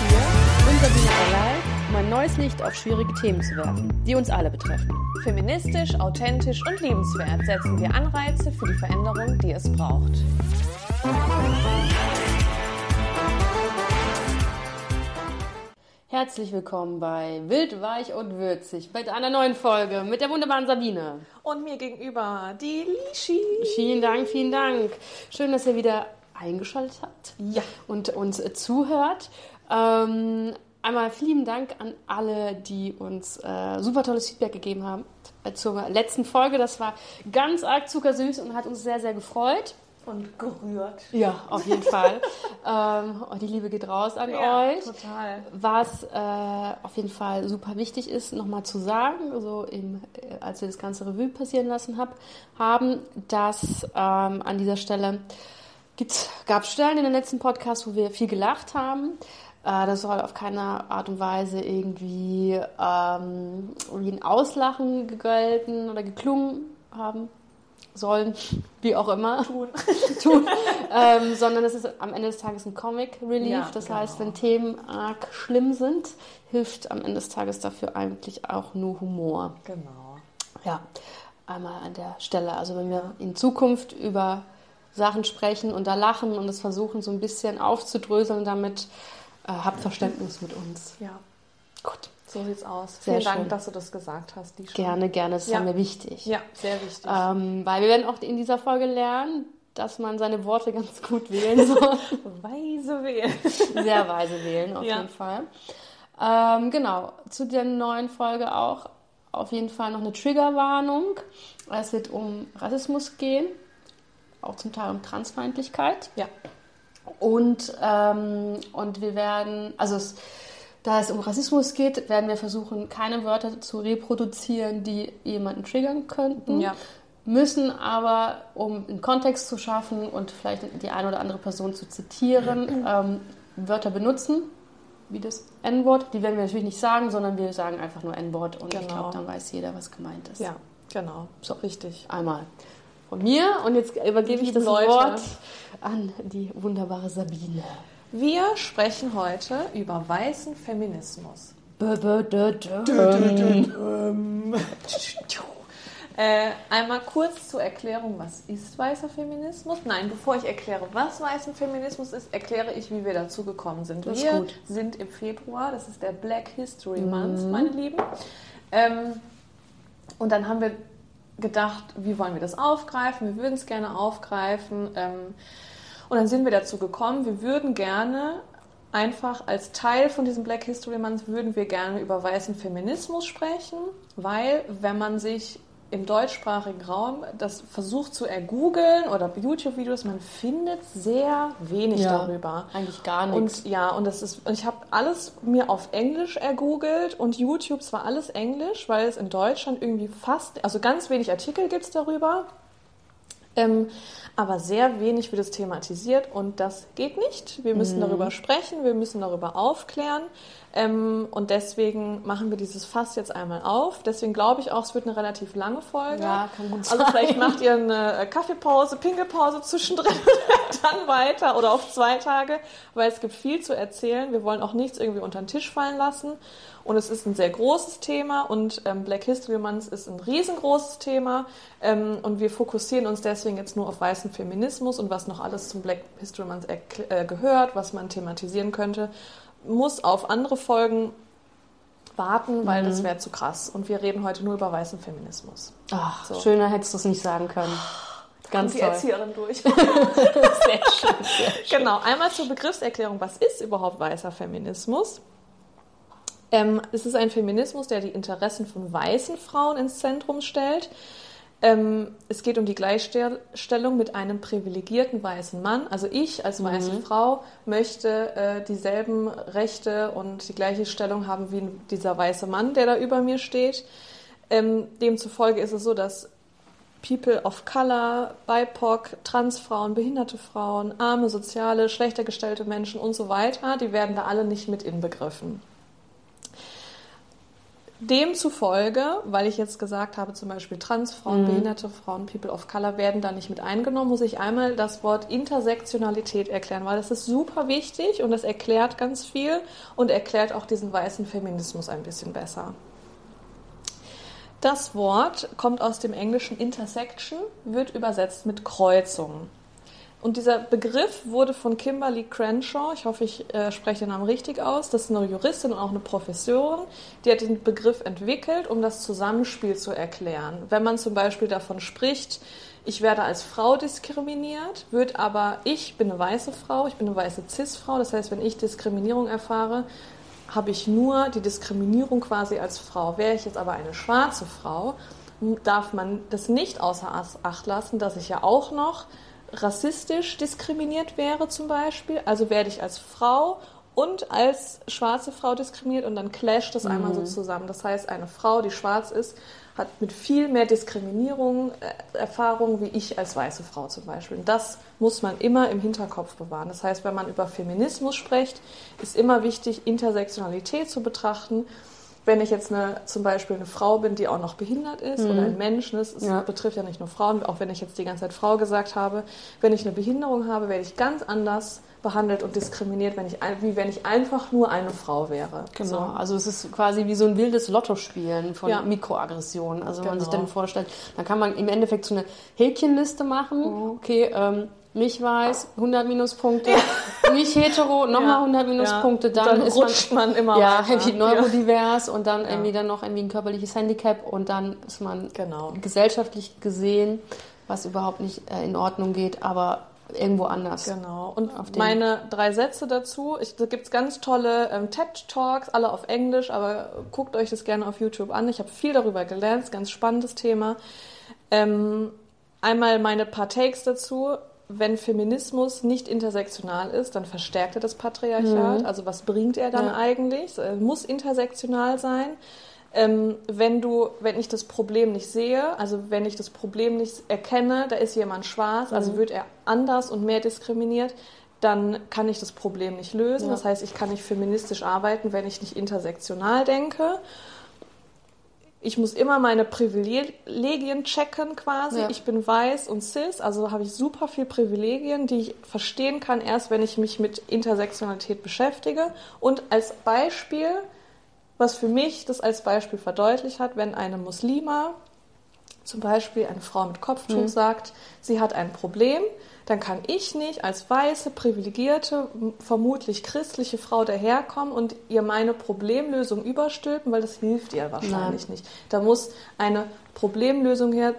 hier und Sabine Allerlei, um ein neues Licht auf schwierige Themen zu werfen, die uns alle betreffen. Feministisch, authentisch und liebenswert setzen wir Anreize für die Veränderung, die es braucht. Herzlich willkommen bei Wild, Weich und Würzig bei einer neuen Folge mit der wunderbaren Sabine. Und mir gegenüber die Lishi. Vielen Dank, vielen Dank. Schön, dass ihr wieder eingeschaltet habt Ja. und uns zuhört. Ähm, einmal vielen Dank an alle, die uns äh, super tolles Feedback gegeben haben zur letzten Folge. Das war ganz arg zuckersüß und hat uns sehr, sehr gefreut. Und gerührt. Ja, auf jeden Fall. ähm, die Liebe geht raus an euch. total. Was äh, auf jeden Fall super wichtig ist, nochmal zu sagen, so im, äh, als wir das ganze Revue passieren lassen hab, haben, dass ähm, an dieser Stelle gab es Stellen in den letzten Podcast, wo wir viel gelacht haben. Äh, das soll auf keine Art und Weise irgendwie ähm, wie ein Auslachen gegelten oder geklungen haben sollen, wie auch immer Tun. tun, ähm, sondern es ist am Ende des Tages ein Comic Relief. Ja, das genau. heißt, wenn Themen arg schlimm sind, hilft am Ende des Tages dafür eigentlich auch nur Humor. Genau. Ja, einmal an der Stelle. Also wenn wir in Zukunft über Sachen sprechen und da lachen und es versuchen so ein bisschen aufzudröseln damit, äh, habt Verständnis mit uns. Ja, Gut. so sieht's aus. Sehr Vielen schön. Dank, dass du das gesagt hast. Gerne, gerne. Das ist Ja. ja. mir wichtig. Ja, sehr wichtig. Ähm, weil wir werden auch in dieser Folge lernen, dass man seine Worte ganz gut wählen soll. Weise wählen. Sehr weise wählen, auf Ja. jeden Fall. Ähm, genau, zu der neuen Folge auch auf jeden Fall noch eine Triggerwarnung. Es wird um Rassismus gehen, auch zum Teil um Transfeindlichkeit. Ja. Und, ähm, und wir werden, also es, da es um Rassismus geht, werden wir versuchen, keine Wörter zu reproduzieren, die jemanden triggern könnten. Ja. Müssen aber, um einen Kontext zu schaffen und vielleicht die eine oder andere Person zu zitieren, ähm, Wörter benutzen, wie das N-Wort. Die werden wir natürlich nicht sagen, sondern wir sagen einfach nur N-Wort und ich Genau. glaube, dann weiß jeder, was gemeint ist. Ja, genau. So. Richtig. Einmal von mir und jetzt übergebe ich das Leute. Wort an die wunderbare Sabine. Wir sprechen heute über weißen Feminismus. Äh, einmal kurz zur Erklärung, was ist weißer Feminismus? Nein, bevor ich erkläre, was weißer Feminismus ist, erkläre ich, wie wir dazu gekommen sind. Das wir sind im Februar, das ist der Black History Month, meine Lieben. Ähm, und dann haben wir gedacht, wie wollen wir das aufgreifen? Wir würden es gerne aufgreifen. Ähm, und dann sind wir dazu gekommen, wir würden gerne einfach als Teil von diesem Black History Month würden wir gerne über weißen Feminismus sprechen, weil wenn man sich im deutschsprachigen Raum das versucht zu ergoogeln oder YouTube-Videos, man findet sehr wenig Ja, darüber. Eigentlich gar nichts. Und ja, und das ist, und ich habe alles mir auf Englisch ergoogelt und YouTube zwar alles Englisch, weil es in Deutschland irgendwie fast, also ganz wenig Artikel gibt es darüber. Ähm, aber sehr wenig wird es thematisiert und das geht nicht. Wir müssen darüber sprechen, wir müssen darüber aufklären ähm, und deswegen machen wir dieses Fass jetzt einmal auf. Deswegen glaube ich auch, es wird eine relativ lange Folge. Ja, kann gut Also sein. vielleicht macht ihr eine äh, Kaffeepause, Pinkelpause zwischendrin und dann weiter oder auf zwei Tage, weil es gibt viel zu erzählen. Wir wollen auch nichts irgendwie unter den Tisch fallen lassen. Und es ist ein sehr großes Thema und ähm, Black History Month ist ein riesengroßes Thema. Ähm, und wir fokussieren uns deswegen jetzt nur auf weißen Feminismus und was noch alles zum Black History Month äh, gehört, was man thematisieren könnte. Muss auf andere Folgen warten, weil das wäre zu krass. Und wir reden heute nur über weißen Feminismus. Ach, So. schöner hättest du es nicht sagen können. Ganz Kommt die toll. Erzieherin durch. Sehr schön, sehr schön. Genau, einmal zur Begriffserklärung, was ist überhaupt weißer Feminismus? Ähm, es ist ein Feminismus, der die Interessen von weißen Frauen ins Zentrum stellt. Ähm, es geht um die Gleichstellung mit einem privilegierten weißen Mann. Also ich als weiße Frau möchte äh, dieselben Rechte und die gleiche Stellung haben wie dieser weiße Mann, der da über mir steht. Ähm, demzufolge ist es so, dass People of Color, BIPOC, Transfrauen, behinderte Frauen, arme, soziale, schlechter gestellte Menschen und so weiter, die werden da alle nicht mit inbegriffen. Demzufolge, weil ich jetzt gesagt habe, zum Beispiel Transfrauen, mhm. behinderte Frauen, People of Color werden da nicht mit eingenommen, muss ich einmal das Wort Intersektionalität erklären, weil das ist super wichtig und das erklärt ganz viel und erklärt auch diesen weißen Feminismus ein bisschen besser. Das Wort kommt aus dem englischen Intersection, wird übersetzt mit Kreuzung. Und dieser Begriff wurde von Kimberly Crenshaw, ich hoffe, ich äh, spreche den Namen richtig aus, das ist eine Juristin und auch eine Professorin, die hat den Begriff entwickelt, um das Zusammenspiel zu erklären. Wenn man zum Beispiel davon spricht, ich werde als Frau diskriminiert, wird aber, ich bin eine weiße Frau, ich bin eine weiße Cis-Frau, das heißt, wenn ich Diskriminierung erfahre, habe ich nur die Diskriminierung quasi als Frau. Wäre ich jetzt aber eine schwarze Frau, darf man das nicht außer Acht lassen, dass ich ja auch noch rassistisch diskriminiert wäre zum Beispiel. Also werde ich als Frau und als schwarze Frau diskriminiert und dann clasht das mhm. einmal so mhm. zusammen. Das heißt, eine Frau, die schwarz ist, hat mit viel mehr Diskriminierung äh, Erfahrung wie ich als weiße Frau zum Beispiel. Und das muss man immer im Hinterkopf bewahren. Das heißt, wenn man über Feminismus spricht, ist immer wichtig, Intersektionalität zu betrachten wenn ich jetzt eine, zum Beispiel eine Frau bin, die auch noch behindert ist mhm. oder ein Mensch, das ne, ja. betrifft ja nicht nur Frauen, auch wenn ich jetzt die ganze Zeit Frau gesagt habe, wenn ich eine Behinderung habe, werde ich ganz anders behandelt und diskriminiert, wenn ich, wie wenn ich einfach nur eine Frau wäre. Genau, so. also es ist quasi wie so ein wildes Lottospielen von ja. Mikroaggressionen. Also genau. wenn man sich genau. dann vorstellt, dann kann man im Endeffekt so eine Häkchenliste machen. Mhm. Okay, ähm, mich weiß, 100 Minuspunkte, ja. mich hetero, nochmal ja. 100 Minuspunkte, dann, dann ist rutscht man, man immer ja, irgendwie neurodivers und dann irgendwie dann noch irgendwie ein körperliches Handicap und dann ist man genau. gesellschaftlich gesehen, was überhaupt nicht äh, in Ordnung geht, aber irgendwo anders. Genau. Und meine drei Sätze dazu. Ich, da gibt es ganz tolle ähm, TED-Talks, alle auf Englisch, aber guckt euch das gerne auf YouTube an. Ich habe viel darüber gelernt, ganz spannendes Thema. Ähm, einmal meine paar Takes dazu wenn Feminismus nicht intersektional ist, dann verstärkt er das Patriarchat. Mhm. Also was bringt er dann ja. eigentlich? Er muss intersektional sein. Ähm, wenn du, wenn ich das Problem nicht sehe, also wenn ich das Problem nicht erkenne, da ist jemand schwarz, also mhm. wird er anders und mehr diskriminiert, dann kann ich das Problem nicht lösen. Ja. Das heißt, ich kann nicht feministisch arbeiten, wenn ich nicht intersektional denke ich muss immer meine Privilegien checken quasi. Ja. Ich bin weiß und cis, also habe ich super viel Privilegien, die ich verstehen kann, erst wenn ich mich mit Intersektionalität beschäftige. Und als Beispiel, was für mich das als Beispiel verdeutlicht hat, wenn eine Muslima, zum Beispiel eine Frau mit Kopftuch, mhm. sagt, sie hat ein Problem, dann kann ich nicht als weiße, privilegierte, vermutlich christliche Frau daherkommen und ihr meine Problemlösung überstülpen, weil das hilft ihr wahrscheinlich Nein. nicht. Da muss eine Problemlösung her,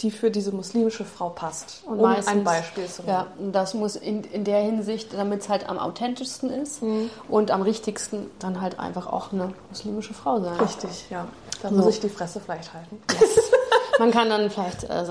die für diese muslimische Frau passt. Und um meistens, ein Beispiel zu nennen. Ja, das muss in, in der Hinsicht, damit es halt am authentischsten ist mhm. und am richtigsten dann halt einfach auch eine muslimische Frau sein. Richtig, ja. Da so. muss ich die Fresse vielleicht halten. Yes. Man kann dann vielleicht äh,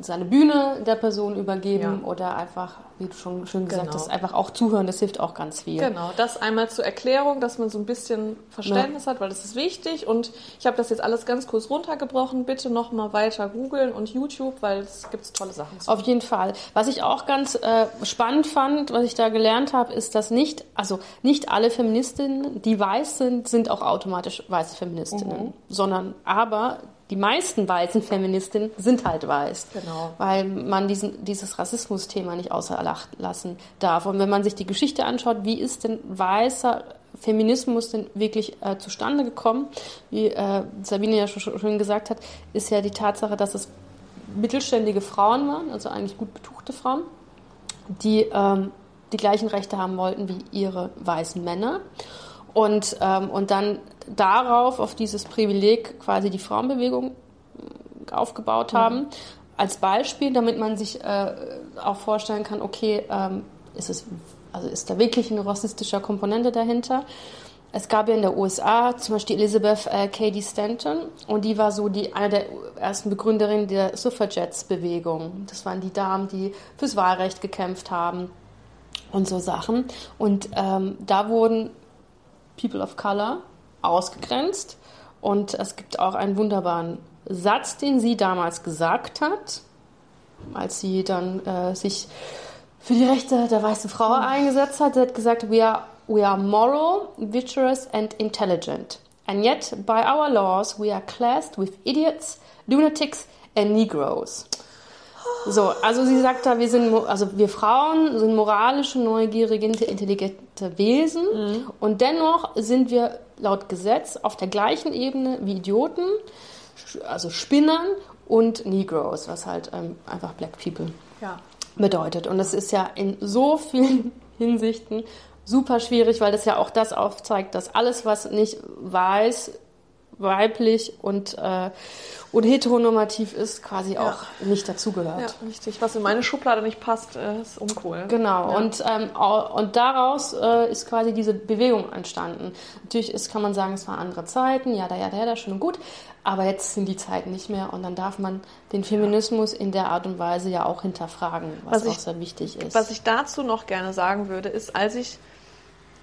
seine Bühne der Person übergeben ja. oder einfach, wie du schon schön gesagt genau. hast, einfach auch zuhören. Das hilft auch ganz viel. Genau, das einmal zur Erklärung, dass man so ein bisschen Verständnis ja. hat, weil das ist wichtig. Und ich habe das jetzt alles ganz kurz runtergebrochen. Bitte noch mal weiter googeln und YouTube, weil es gibt tolle Sachen. Zu. Auf jeden Fall. Was ich auch ganz äh, spannend fand, was ich da gelernt habe, ist, dass nicht, also nicht alle Feministinnen, die weiß sind, sind auch automatisch weiße Feministinnen, mhm. sondern aber die meisten weißen Feministinnen sind halt weiß. Genau. Weil man diesen, dieses Rassismus-Thema nicht außer lassen darf. Und wenn man sich die Geschichte anschaut, wie ist denn weißer Feminismus denn wirklich äh, zustande gekommen? Wie äh, Sabine ja schon, schon gesagt hat, ist ja die Tatsache, dass es mittelständige Frauen waren, also eigentlich gut betuchte Frauen, die ähm, die gleichen Rechte haben wollten wie ihre weißen Männer. Und, ähm, und dann darauf, auf dieses Privileg quasi die Frauenbewegung äh, aufgebaut mhm. Als Beispiel, damit man sich äh, auch vorstellen kann, okay, ähm, ist es, also ist da wirklich eine rassistische Komponente dahinter? Es gab ja in der USA zum Beispiel Elizabeth äh, Cady Stanton und die war so die eine der ersten Begründerinnen der Suffragettes-Bewegung. Das waren die Damen, die fürs Wahlrecht gekämpft haben und so Sachen. Und ähm, da wurden People of Color ausgegrenzt. Und es gibt auch einen wunderbaren Satz, den sie damals gesagt hat, als sie dann äh, sich für die Rechte der weißen Frau eingesetzt hat. Sie hat gesagt, we are, we are moral, virtuous and intelligent. And yet, by our laws, we are classed with idiots, lunatics and Negroes. So, also sie sagt da, wir sind, also wir Frauen sind moralische, neugierige, intelligente Wesen mhm. und dennoch sind wir laut Gesetz auf der gleichen Ebene wie Idioten, also Spinnern und Negroes, was halt ähm, einfach Black People ja. bedeutet. Und das ist ja in so vielen Hinsichten super schwierig, weil das ja auch das aufzeigt, dass alles, was nicht weiß, weiblich und, äh, und heteronormativ ist, quasi ja. auch nicht dazugehört. Ja, richtig. Was in meine Schublade nicht passt, äh, ist uncool. Genau. Ja. Und, ähm, und daraus äh, ist quasi diese Bewegung entstanden. Natürlich ist, kann man sagen, es waren andere Zeiten, ja, da, ja, da, da, schön und gut. Aber jetzt sind die Zeiten nicht mehr und dann darf man den Feminismus in der Art und Weise ja auch hinterfragen, was, was auch ich, sehr wichtig ist. Was ich dazu noch gerne sagen würde, ist, als ich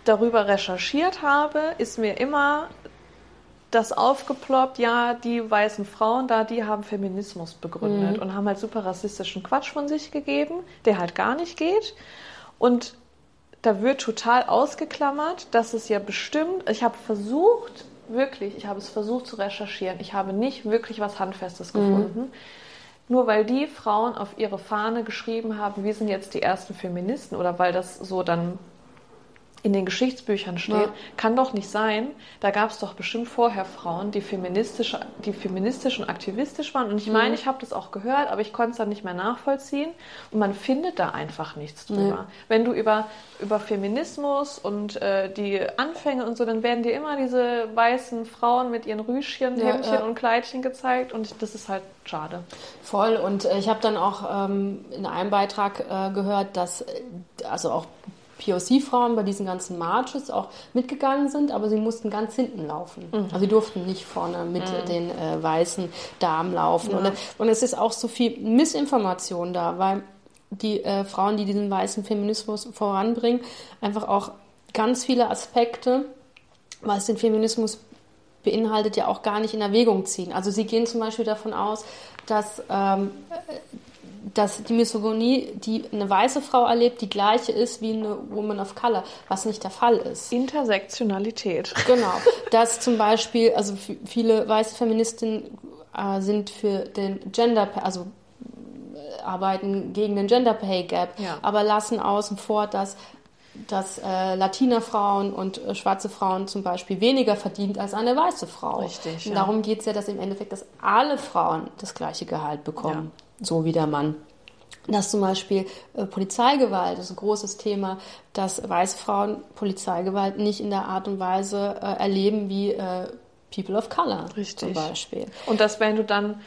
darüber recherchiert habe, ist mir immer das aufgeploppt, ja, die weißen Frauen da, die haben Feminismus begründet mhm. und haben halt super rassistischen Quatsch von sich gegeben, der halt gar nicht geht. Und da wird total ausgeklammert, dass es ja bestimmt, ich habe versucht, wirklich, ich habe es versucht zu recherchieren, ich habe nicht wirklich was Handfestes mhm. gefunden. Nur weil die Frauen auf ihre Fahne geschrieben haben, wir sind jetzt die ersten Feministen oder weil das so dann in den Geschichtsbüchern steht, ja. kann doch nicht sein. Da gab es doch bestimmt vorher Frauen, die feministisch, die feministisch und aktivistisch waren. Und ich meine, mhm. ich habe das auch gehört, aber ich konnte es dann nicht mehr nachvollziehen. Und man findet da einfach nichts drüber. Ja. Wenn du über, über Feminismus und äh, die Anfänge und so, dann werden dir immer diese weißen Frauen mit ihren Rüschchen, ja, Hemdchen und Kleidchen gezeigt. Und das ist halt schade. Voll. Und äh, ich habe dann auch ähm, in einem Beitrag äh, gehört, dass äh, also auch POC-Frauen bei diesen ganzen Marches auch mitgegangen sind, aber sie mussten ganz hinten laufen. Mhm. Also sie durften nicht vorne mit mhm. den äh, weißen Damen laufen. Ja. Und, und, es ist auch so viel Missinformation da, weil die äh, Frauen, die diesen weißen Feminismus voranbringen, einfach auch ganz viele Aspekte, was den Feminismus beinhaltet, ja auch gar nicht in Erwägung ziehen. Also sie gehen zum Beispiel davon aus, dass ähm, dass die Misogynie, die eine weiße Frau erlebt, die gleiche ist wie eine Woman of Color, was nicht der Fall ist. Intersektionalität. Genau. Dass zum Beispiel, also viele weiße Feministinnen äh, sind für den Gender, also äh, arbeiten gegen den Gender Pay Gap, ja. aber lassen außen vor, dass dass äh, Latina-Frauen und äh, schwarze Frauen zum Beispiel weniger verdient als eine weiße Frau. Richtig. Ja. Und darum geht es ja, dass im Endeffekt, dass alle Frauen das gleiche Gehalt bekommen. Ja so wie der Mann. Dass zum Beispiel äh, Polizeigewalt ist ein großes Thema, dass weiße Frauen Polizeigewalt nicht in der Art und Weise äh, erleben wie äh, People of Color Richtig. zum Beispiel. Und dass wenn du dann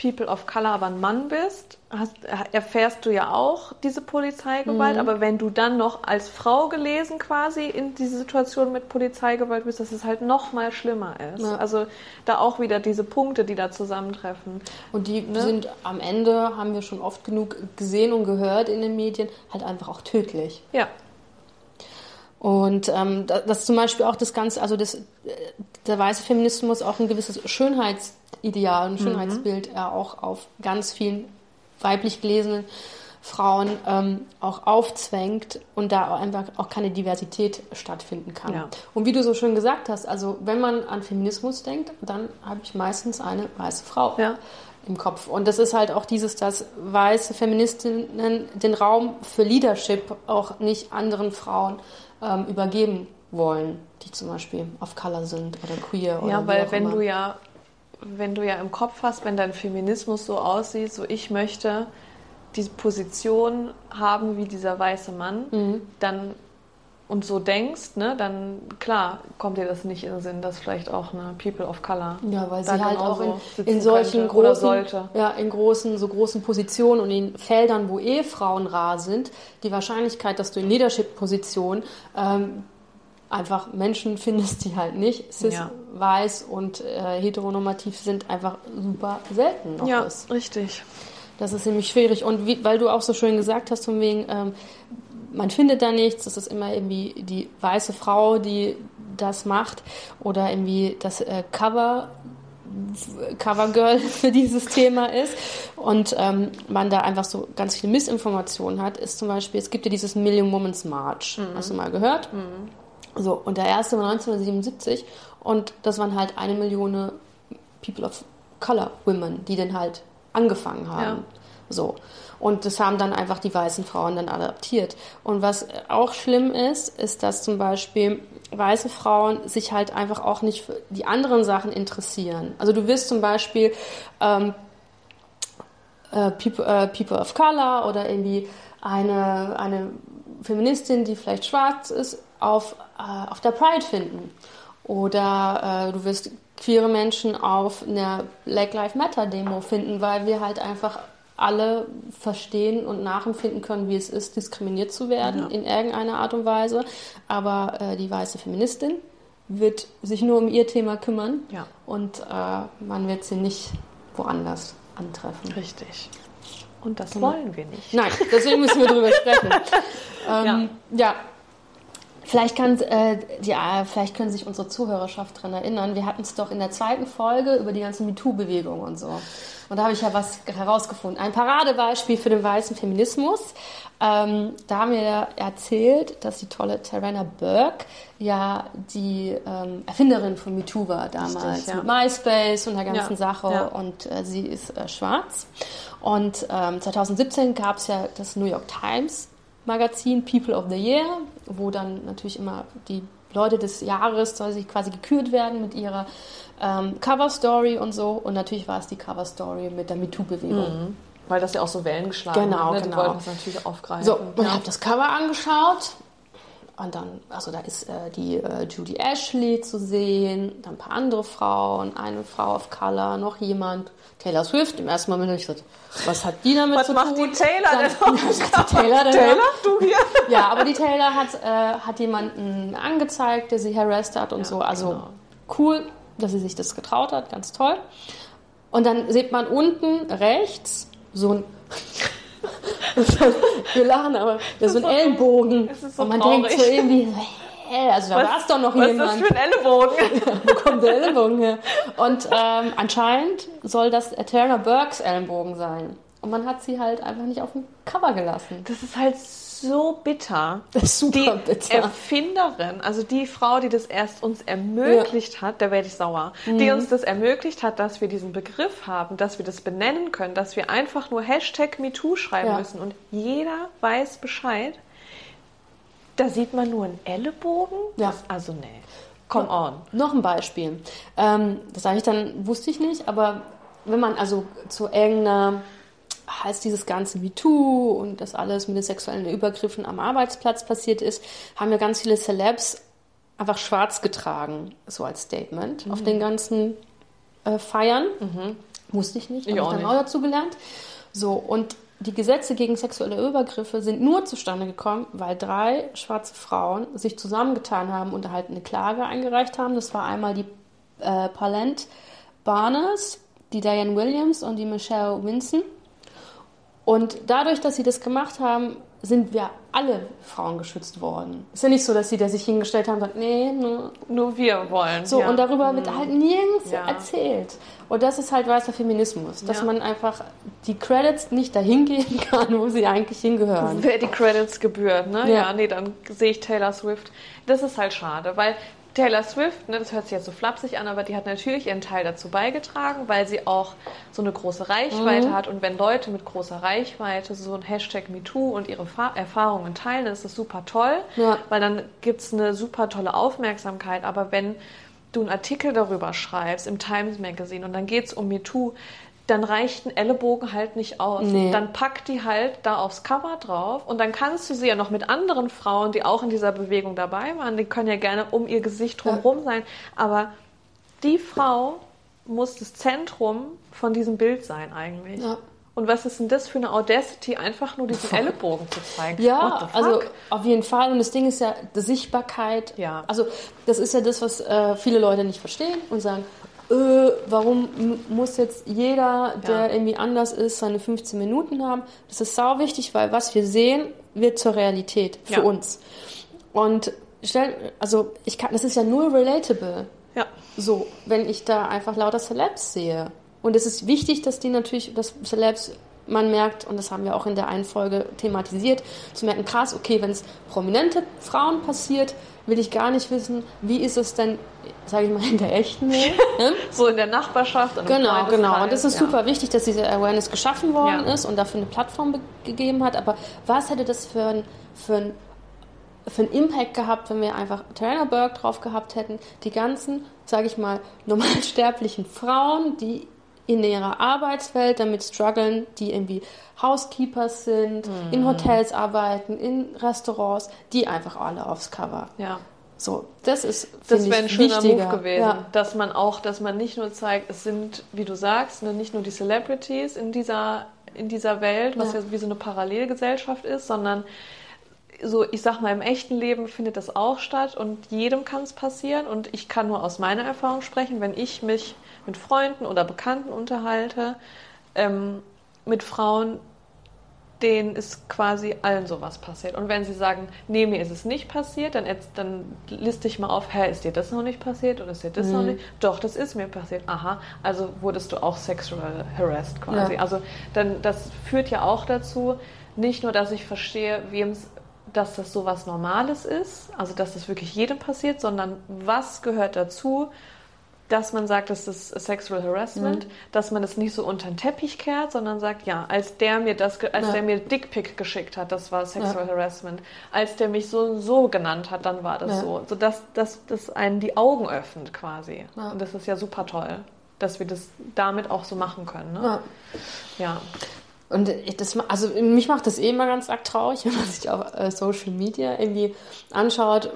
People of Color aber ein Mann bist, hast, erfährst du ja auch diese Polizeigewalt. Mhm. Aber wenn du dann noch als Frau gelesen quasi in diese Situation mit Polizeigewalt bist, dass es halt noch mal schlimmer ist. Ja. Also da auch wieder diese Punkte, die da zusammentreffen. Und die ne? sind am Ende, haben wir schon oft genug gesehen und gehört in den Medien, halt einfach auch tödlich. Ja. Und ähm, das zum Beispiel auch das Ganze, also das, der weiße Feminismus auch ein gewisses Schönheitsideal, ein mhm. Schönheitsbild mhm. auch auf ganz vielen weiblich gelesenen Frauen ähm, auch aufzwängt und da auch einfach auch keine Diversität stattfinden kann. Ja. Und wie du so schön gesagt hast, also wenn man an Feminismus denkt, dann habe ich meistens eine weiße Frau. Ja im Kopf. Und das ist halt auch dieses, dass weiße Feministinnen den Raum für Leadership auch nicht anderen Frauen ähm, übergeben wollen, die zum Beispiel auf Color sind oder queer. Oder ja, weil wenn immer. du ja, wenn du ja im Kopf hast, wenn dein Feminismus so aussieht, so ich möchte diese Position haben wie dieser weiße Mann, mhm. dann und so denkst, ne, dann klar kommt dir das nicht in den Sinn, dass vielleicht auch eine People of Color ja, weil sie halt auch in, in solchen großen, ja, in großen, so großen Positionen und in Feldern, wo eh Frauen rar sind, die Wahrscheinlichkeit, dass du in Leadership-Positionen ähm, einfach Menschen findest, die halt nicht cis, ja. weiß und äh, heteronormativ sind, einfach super selten noch ja, ist. richtig. Das ist nämlich schwierig. Und wie, weil du auch so schön gesagt hast, von wegen, ähm, man findet da nichts, das ist immer irgendwie die weiße Frau, die das macht oder irgendwie das äh, Cover Covergirl für dieses Thema ist und ähm, man da einfach so ganz viele Missinformationen hat, ist zum Beispiel, es gibt ja dieses Million Women's March. Mhm. Hast du mal gehört? Mhm. So, und der erste war 1977 Und das waren halt eine Million People of Color Women, die dann halt angefangen haben. Ja. So. Und das haben dann einfach die weißen Frauen dann adaptiert. Und was auch schlimm ist, ist, dass zum Beispiel weiße Frauen sich halt einfach auch nicht für die anderen Sachen interessieren. Also du wirst zum Beispiel ähm, äh, people, äh, people of Color oder irgendwie eine, eine Feministin, die vielleicht schwarz ist, auf, äh, auf der Pride finden. Oder äh, du wirst queere Menschen auf einer Black Lives Matter Demo finden, weil wir halt einfach alle verstehen und nachempfinden können, wie es ist, diskriminiert zu werden ja. in irgendeiner Art und Weise. Aber äh, die weiße Feministin wird sich nur um ihr Thema kümmern ja. und äh, man wird sie nicht woanders antreffen. Richtig. Und das genau. wollen wir nicht. Nein, deswegen müssen wir darüber sprechen. ähm, ja. ja. Vielleicht, kann, äh, äh, vielleicht können sich unsere Zuhörerschaft daran erinnern. Wir hatten es doch in der zweiten Folge über die ganze MeToo-Bewegung und so. Und da habe ich ja was herausgefunden. Ein Paradebeispiel für den weißen Feminismus. Ähm, da haben wir erzählt, dass die tolle Tarana Burke ja die ähm, Erfinderin von MeToo war damals Richtig, ja. mit MySpace und der ganzen ja, Sache. Ja. Und äh, sie ist äh, schwarz. Und ähm, 2017 gab es ja das New York Times Magazin People of the Year, wo dann natürlich immer die Leute des Jahres quasi gekürt werden mit ihrer ähm, Cover Story und so. Und natürlich war es die Cover Story mit der MeToo-Bewegung. Mhm. Weil das ja auch so Wellen geschlagen genau, hat. Ne? Die genau. wollten es natürlich aufgreifen. So, und ja. ich habe das Cover angeschaut. Und dann, also da ist äh, die äh, Judy Ashley zu sehen, dann ein paar andere Frauen, eine Frau of Color, noch jemand, Taylor Swift. Im ersten Moment habe ich gesagt, was hat die damit was zu tun? Was macht die Taylor dann, denn? Was Taylor denn? Taylor, du hier? Ja, aber die Taylor hat, äh, hat jemanden angezeigt, der sie harassed hat und ja, so. Also genau. cool, dass sie sich das getraut hat, ganz toll. Und dann sieht man unten rechts so ein wir lachen, aber das ist so ein Ellenbogen. So und man traurig. denkt so irgendwie, hä, also da war es doch noch was jemand. Was ist das für ein Ellenbogen? Wo kommt der Ellenbogen her? Und ähm, anscheinend soll das Turner Burks Ellenbogen sein. Und man hat sie halt einfach nicht auf dem Cover gelassen. Das ist halt so bitter. Das ist super die bitter. Erfinderin, also die Frau, die das erst uns ermöglicht ja. hat, da werde ich sauer, mhm. die uns das ermöglicht hat, dass wir diesen Begriff haben, dass wir das benennen können, dass wir einfach nur Hashtag MeToo schreiben ja. müssen und jeder weiß Bescheid. Da sieht man nur einen Ellenbogen. Ja. Das, also nee. Come on. Noch ein Beispiel. Ähm, das sage ich dann, wusste ich nicht, aber wenn man also zu irgendeiner als dieses ganze MeToo und das alles mit den sexuellen Übergriffen am Arbeitsplatz passiert ist, haben ja ganz viele Celebs einfach schwarz getragen, so als Statement mhm. auf den ganzen äh, Feiern. Mhm. Wusste ich nicht, habe ich dann auch dazu gelernt. So, und die Gesetze gegen sexuelle Übergriffe sind nur zustande gekommen, weil drei schwarze Frauen sich zusammengetan haben und halt eine Klage eingereicht haben. Das war einmal die äh, Palent Barnes, die Diane Williams und die Michelle Winson. Und dadurch, dass sie das gemacht haben, sind wir alle Frauen geschützt worden. Es ist ja nicht so, dass sie da sich hingestellt haben und gesagt, nee, nur, nur wir wollen. So, ja. und darüber wird mhm. halt nirgends ja. erzählt. Und das ist halt weißer Feminismus, dass ja. man einfach die Credits nicht dahin geben kann, wo sie eigentlich hingehören. Wer die Credits gebührt, ne? Ja, nee, dann sehe ich Taylor Swift. Das ist halt schade, weil Taylor Swift, ne, das hört sich jetzt so flapsig an, aber die hat natürlich ihren Teil dazu beigetragen, weil sie auch so eine große Reichweite mhm. hat. Und wenn Leute mit großer Reichweite so ein Hashtag MeToo und ihre Fa Erfahrungen teilen, dann ist das super toll, ja. weil dann gibt es eine super tolle Aufmerksamkeit. Aber wenn du einen Artikel darüber schreibst im Times Magazine und dann geht es um MeToo, dann reicht ein Ellenbogen halt nicht aus. Nee. Dann pack die halt da aufs Cover drauf und dann kannst du sie ja noch mit anderen Frauen, die auch in dieser Bewegung dabei waren, die können ja gerne um ihr Gesicht drumherum sein, aber die Frau muss das Zentrum von diesem Bild sein eigentlich. Ja. Und was ist denn das für eine Audacity, einfach nur diesen Ellenbogen zu zeigen? Ja, also auf jeden Fall. Und das Ding ist ja die Sichtbarkeit. Ja. Also das ist ja das, was äh, viele Leute nicht verstehen und sagen, äh, warum muss jetzt jeder, der ja. irgendwie anders ist, seine 15 Minuten haben? Das ist sau wichtig, weil was wir sehen, wird zur Realität für ja. uns. Und stell, also ich kann, das ist ja nur relatable. Ja. So, wenn ich da einfach lauter Celebs sehe. Und es ist wichtig, dass die natürlich, dass Celebs man merkt, und das haben wir auch in der einen Folge thematisiert, zu merken, krass, okay, wenn es prominente Frauen passiert, will ich gar nicht wissen, wie ist es denn, sage ich mal, in der echten Welt. Ne? so in der Nachbarschaft. Und genau, genau. Und es ist ja. super wichtig, dass diese Awareness geschaffen worden ja. ist und dafür eine Plattform gegeben hat. Aber was hätte das für ein, für ein für einen Impact gehabt, wenn wir einfach Tarana Burke drauf gehabt hätten, die ganzen, sage ich mal, normalsterblichen Frauen, die in ihrer Arbeitswelt damit strugglen, die irgendwie Housekeepers sind, mhm. in Hotels arbeiten, in Restaurants, die einfach alle aufs Cover. Ja. So, das ist das wäre ein schöner wichtiger. Move gewesen, ja. dass man auch, dass man nicht nur zeigt, es sind, wie du sagst, ne, nicht nur die Celebrities in dieser in dieser Welt, was ja, ja wie so eine Parallelgesellschaft ist, sondern so, ich sag mal, im echten Leben findet das auch statt und jedem kann es passieren. Und ich kann nur aus meiner Erfahrung sprechen, wenn ich mich mit Freunden oder Bekannten unterhalte, ähm, mit Frauen, denen ist quasi allen sowas passiert. Und wenn sie sagen, nee, mir ist es nicht passiert, dann, dann liste ich mal auf, hä, ist dir das noch nicht passiert oder ist dir das mhm. noch nicht? Doch, das ist mir passiert. Aha, also wurdest du auch sexual harassed quasi. Ja. Also dann, das führt ja auch dazu, nicht nur, dass ich verstehe, wem es dass das so was Normales ist, also dass das wirklich jedem passiert, sondern was gehört dazu, dass man sagt, das ist Sexual Harassment, mhm. dass man es nicht so unter den Teppich kehrt, sondern sagt, ja, als der mir das, als ja. der mir Dickpick geschickt hat, das war Sexual ja. Harassment. Als der mich so und so genannt hat, dann war das ja. so. So dass, dass das einen die Augen öffnet quasi. Und das ist ja super toll, dass wir das damit auch so machen können. Ne? ja. Und das, also mich macht das eh immer ganz arg traurig, wenn man sich auf äh, Social Media irgendwie anschaut,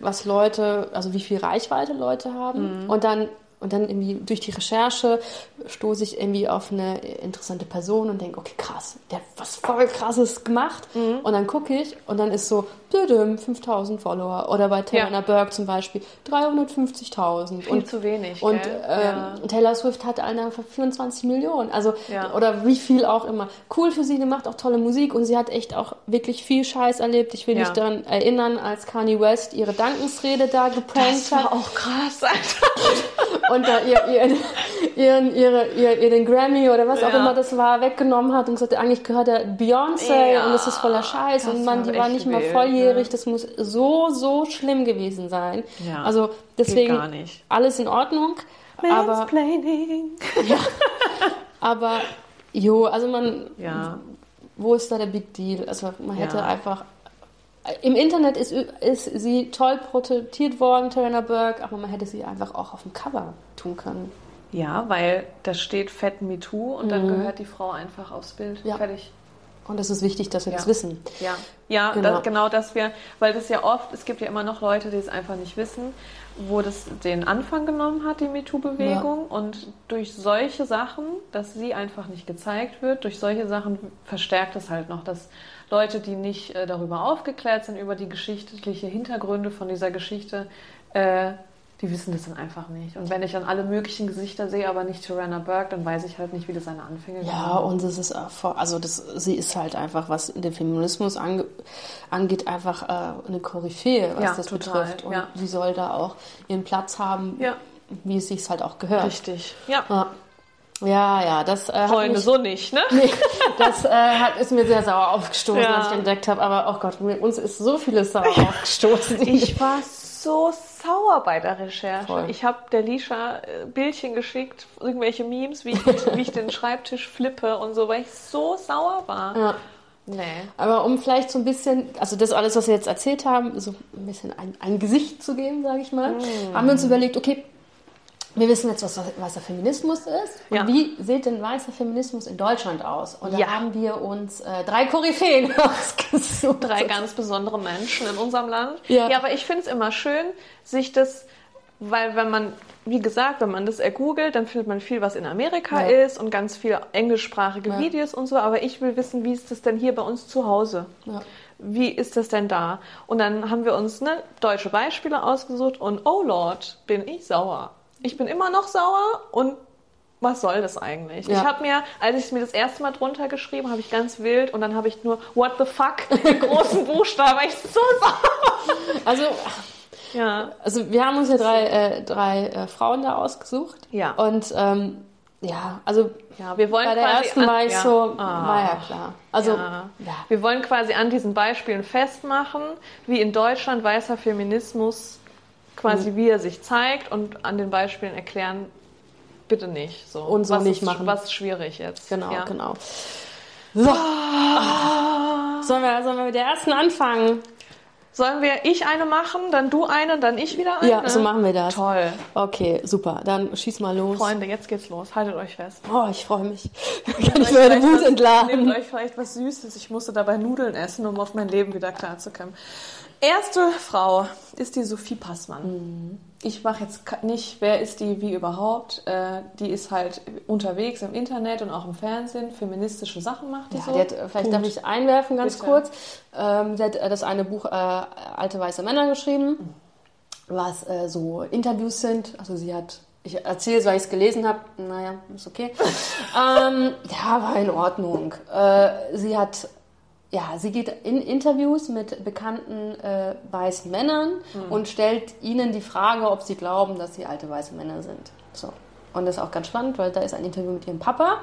was Leute, also wie viel Reichweite Leute haben mhm. und dann und dann irgendwie durch die Recherche stoße ich irgendwie auf eine interessante Person und denke, okay, krass, der hat was voll krasses gemacht. Mhm. Und dann gucke ich und dann ist so, 5000 Follower. Oder bei Taylor ja. Burke zum Beispiel 350.000. Viel und, zu wenig. Und äh, ja. Taylor Swift hat eine von 24 Millionen. Also, ja. oder wie viel auch immer. Cool für sie, die macht auch tolle Musik und sie hat echt auch wirklich viel Scheiß erlebt. Ich will mich daran erinnern, als Kanye West ihre Dankensrede da geprankt hat. Das war auch krass, Alter. und da ihr, ihr, ihren, ihre, ihr, ihr den Grammy oder was auch immer das war, weggenommen hat und gesagt, eigentlich gehört der Beyoncé und das ist voller Scheiß und man, die war nicht mal volljährig, ja. das muss so, so schlimm gewesen sein. Ja, also deswegen alles in Ordnung. Aber, ja, aber jo, also man, ja. wo ist da der Big Deal? Also man hätte einfach im Internet ist, ist sie toll porträtiert worden, Tarana Burke, aber man hätte sie einfach auch auf dem Cover tun können. Ja, weil da steht Fett Me Too und mhm. dann gehört die Frau einfach aufs Bild. Ja. Fertig. Und es ist wichtig, dass wir ja. das wissen. Ja, ja genau. Das, genau, dass wir, weil das ja oft, es gibt ja immer noch Leute, die es einfach nicht wissen, wo das den Anfang genommen hat, die MeToo-Bewegung. Ja. Und durch solche Sachen, dass sie einfach nicht gezeigt wird, durch solche Sachen verstärkt es halt noch, dass Leute, die nicht äh, darüber aufgeklärt sind, über die geschichtliche Hintergründe von dieser Geschichte, äh, die wissen das dann einfach nicht. Und wenn ich dann alle möglichen Gesichter sehe, aber nicht Joanna Burke, dann weiß ich halt nicht, wie das seine Anfänge Ja, waren. und es ist also das, sie ist halt einfach, was den Feminismus ange, angeht, einfach äh, eine Koryphäe, was ja, das total, betrifft. Und ja. sie soll da auch ihren Platz haben, ja. wie es sich halt auch gehört. Richtig, ja. Ja, ja, das äh, Freunde, mich, so nicht, ne? Nee, das äh, hat, ist mir sehr sauer aufgestoßen, ja. als ich entdeckt habe. Aber oh Gott, mir, uns ist so vieles sauer aufgestoßen. Ich war so sauer bei der Recherche. Voll. Ich habe der Lisha äh, Bildchen geschickt, irgendwelche Memes, wie ich, wie ich den Schreibtisch flippe und so, weil ich so sauer war. Ja. Nee. Aber um vielleicht so ein bisschen, also das alles, was wir jetzt erzählt haben, so ein bisschen ein, ein Gesicht zu geben, sage ich mal, mm. haben wir uns überlegt, okay, wir wissen jetzt, was weißer Feminismus ist. Und ja. wie sieht denn weißer Feminismus in Deutschland aus? Und da ja. haben wir uns äh, drei Koryphäen ausgesucht. Drei ganz besondere Menschen in unserem Land. Ja, ja aber ich finde es immer schön, sich das, weil wenn man, wie gesagt, wenn man das ergoogelt, dann findet man viel, was in Amerika ist und ganz viel englischsprachige Videos und so. Aber ich will wissen, wie ist das denn hier bei uns zu Hause? Wie ist das denn da? Und dann haben wir uns ne, deutsche Beispiele ausgesucht und oh Lord, bin ich sauer ich bin immer noch sauer und was soll das eigentlich? Ja. Ich habe mir, als ich mir das erste Mal drunter geschrieben, habe ich ganz wild und dann habe ich nur What the fuck in großen Buchstaben. Ich so sauer. Also ja. Also wir haben uns ja drei, äh, drei äh, Frauen da ausgesucht. Ja. Und ähm, ja, also Ja, wir wollen bei der quasi ersten war ich ja. so, Ah. war ja klar. Also, ja. ja. Wir wollen quasi an diesen Beispielen festmachen, wie in Deutschland weißer Feminismus quasi wie er sich zeigt und an den Beispielen erklären, bitte nicht. So. Und so was nicht ist, machen. Was ist schwierig jetzt. Genau, ja. genau. So. Sollen wir, sollen wir mit der ersten anfangen? Sollen wir ich eine machen, dann du eine, dann ich wieder eine? Ja, so machen wir das. Toll. Okay, super. Dann schieß mal los. Freunde, jetzt geht's los. Haltet euch fest. Oh, ich freue mich. Kann ich meine Wut was- Nehmt entladen. euch vielleicht was Süßes. Ich musste dabei Nudeln essen, um auf mein Leben wieder klarzukommen. Erste Frau ist die Sophie Passmann. Mhm. Ich mache jetzt nicht, wer ist die, wie überhaupt. Äh, die ist halt unterwegs im Internet und auch im Fernsehen. Feministische Sachen macht die Ja, so. die hat, äh, vielleicht darf Punkt. ich einwerfen ganz Bitte. kurz. Ähm, sie hat äh, das eine Buch äh, Alte weiße Männer geschrieben, was äh, so Interviews sind. Also sie hat, ich erzähle es, weil ich es gelesen habe. Naja, ist okay. ähm, ja, war in Ordnung. Äh, sie hat, ja, sie geht in Interviews mit bekannten äh, weißen Männern und stellt ihnen die Frage, ob sie glauben, dass sie alte weiße Männer sind. So. Und das ist auch ganz spannend, weil da ist ein Interview mit ihrem Papa.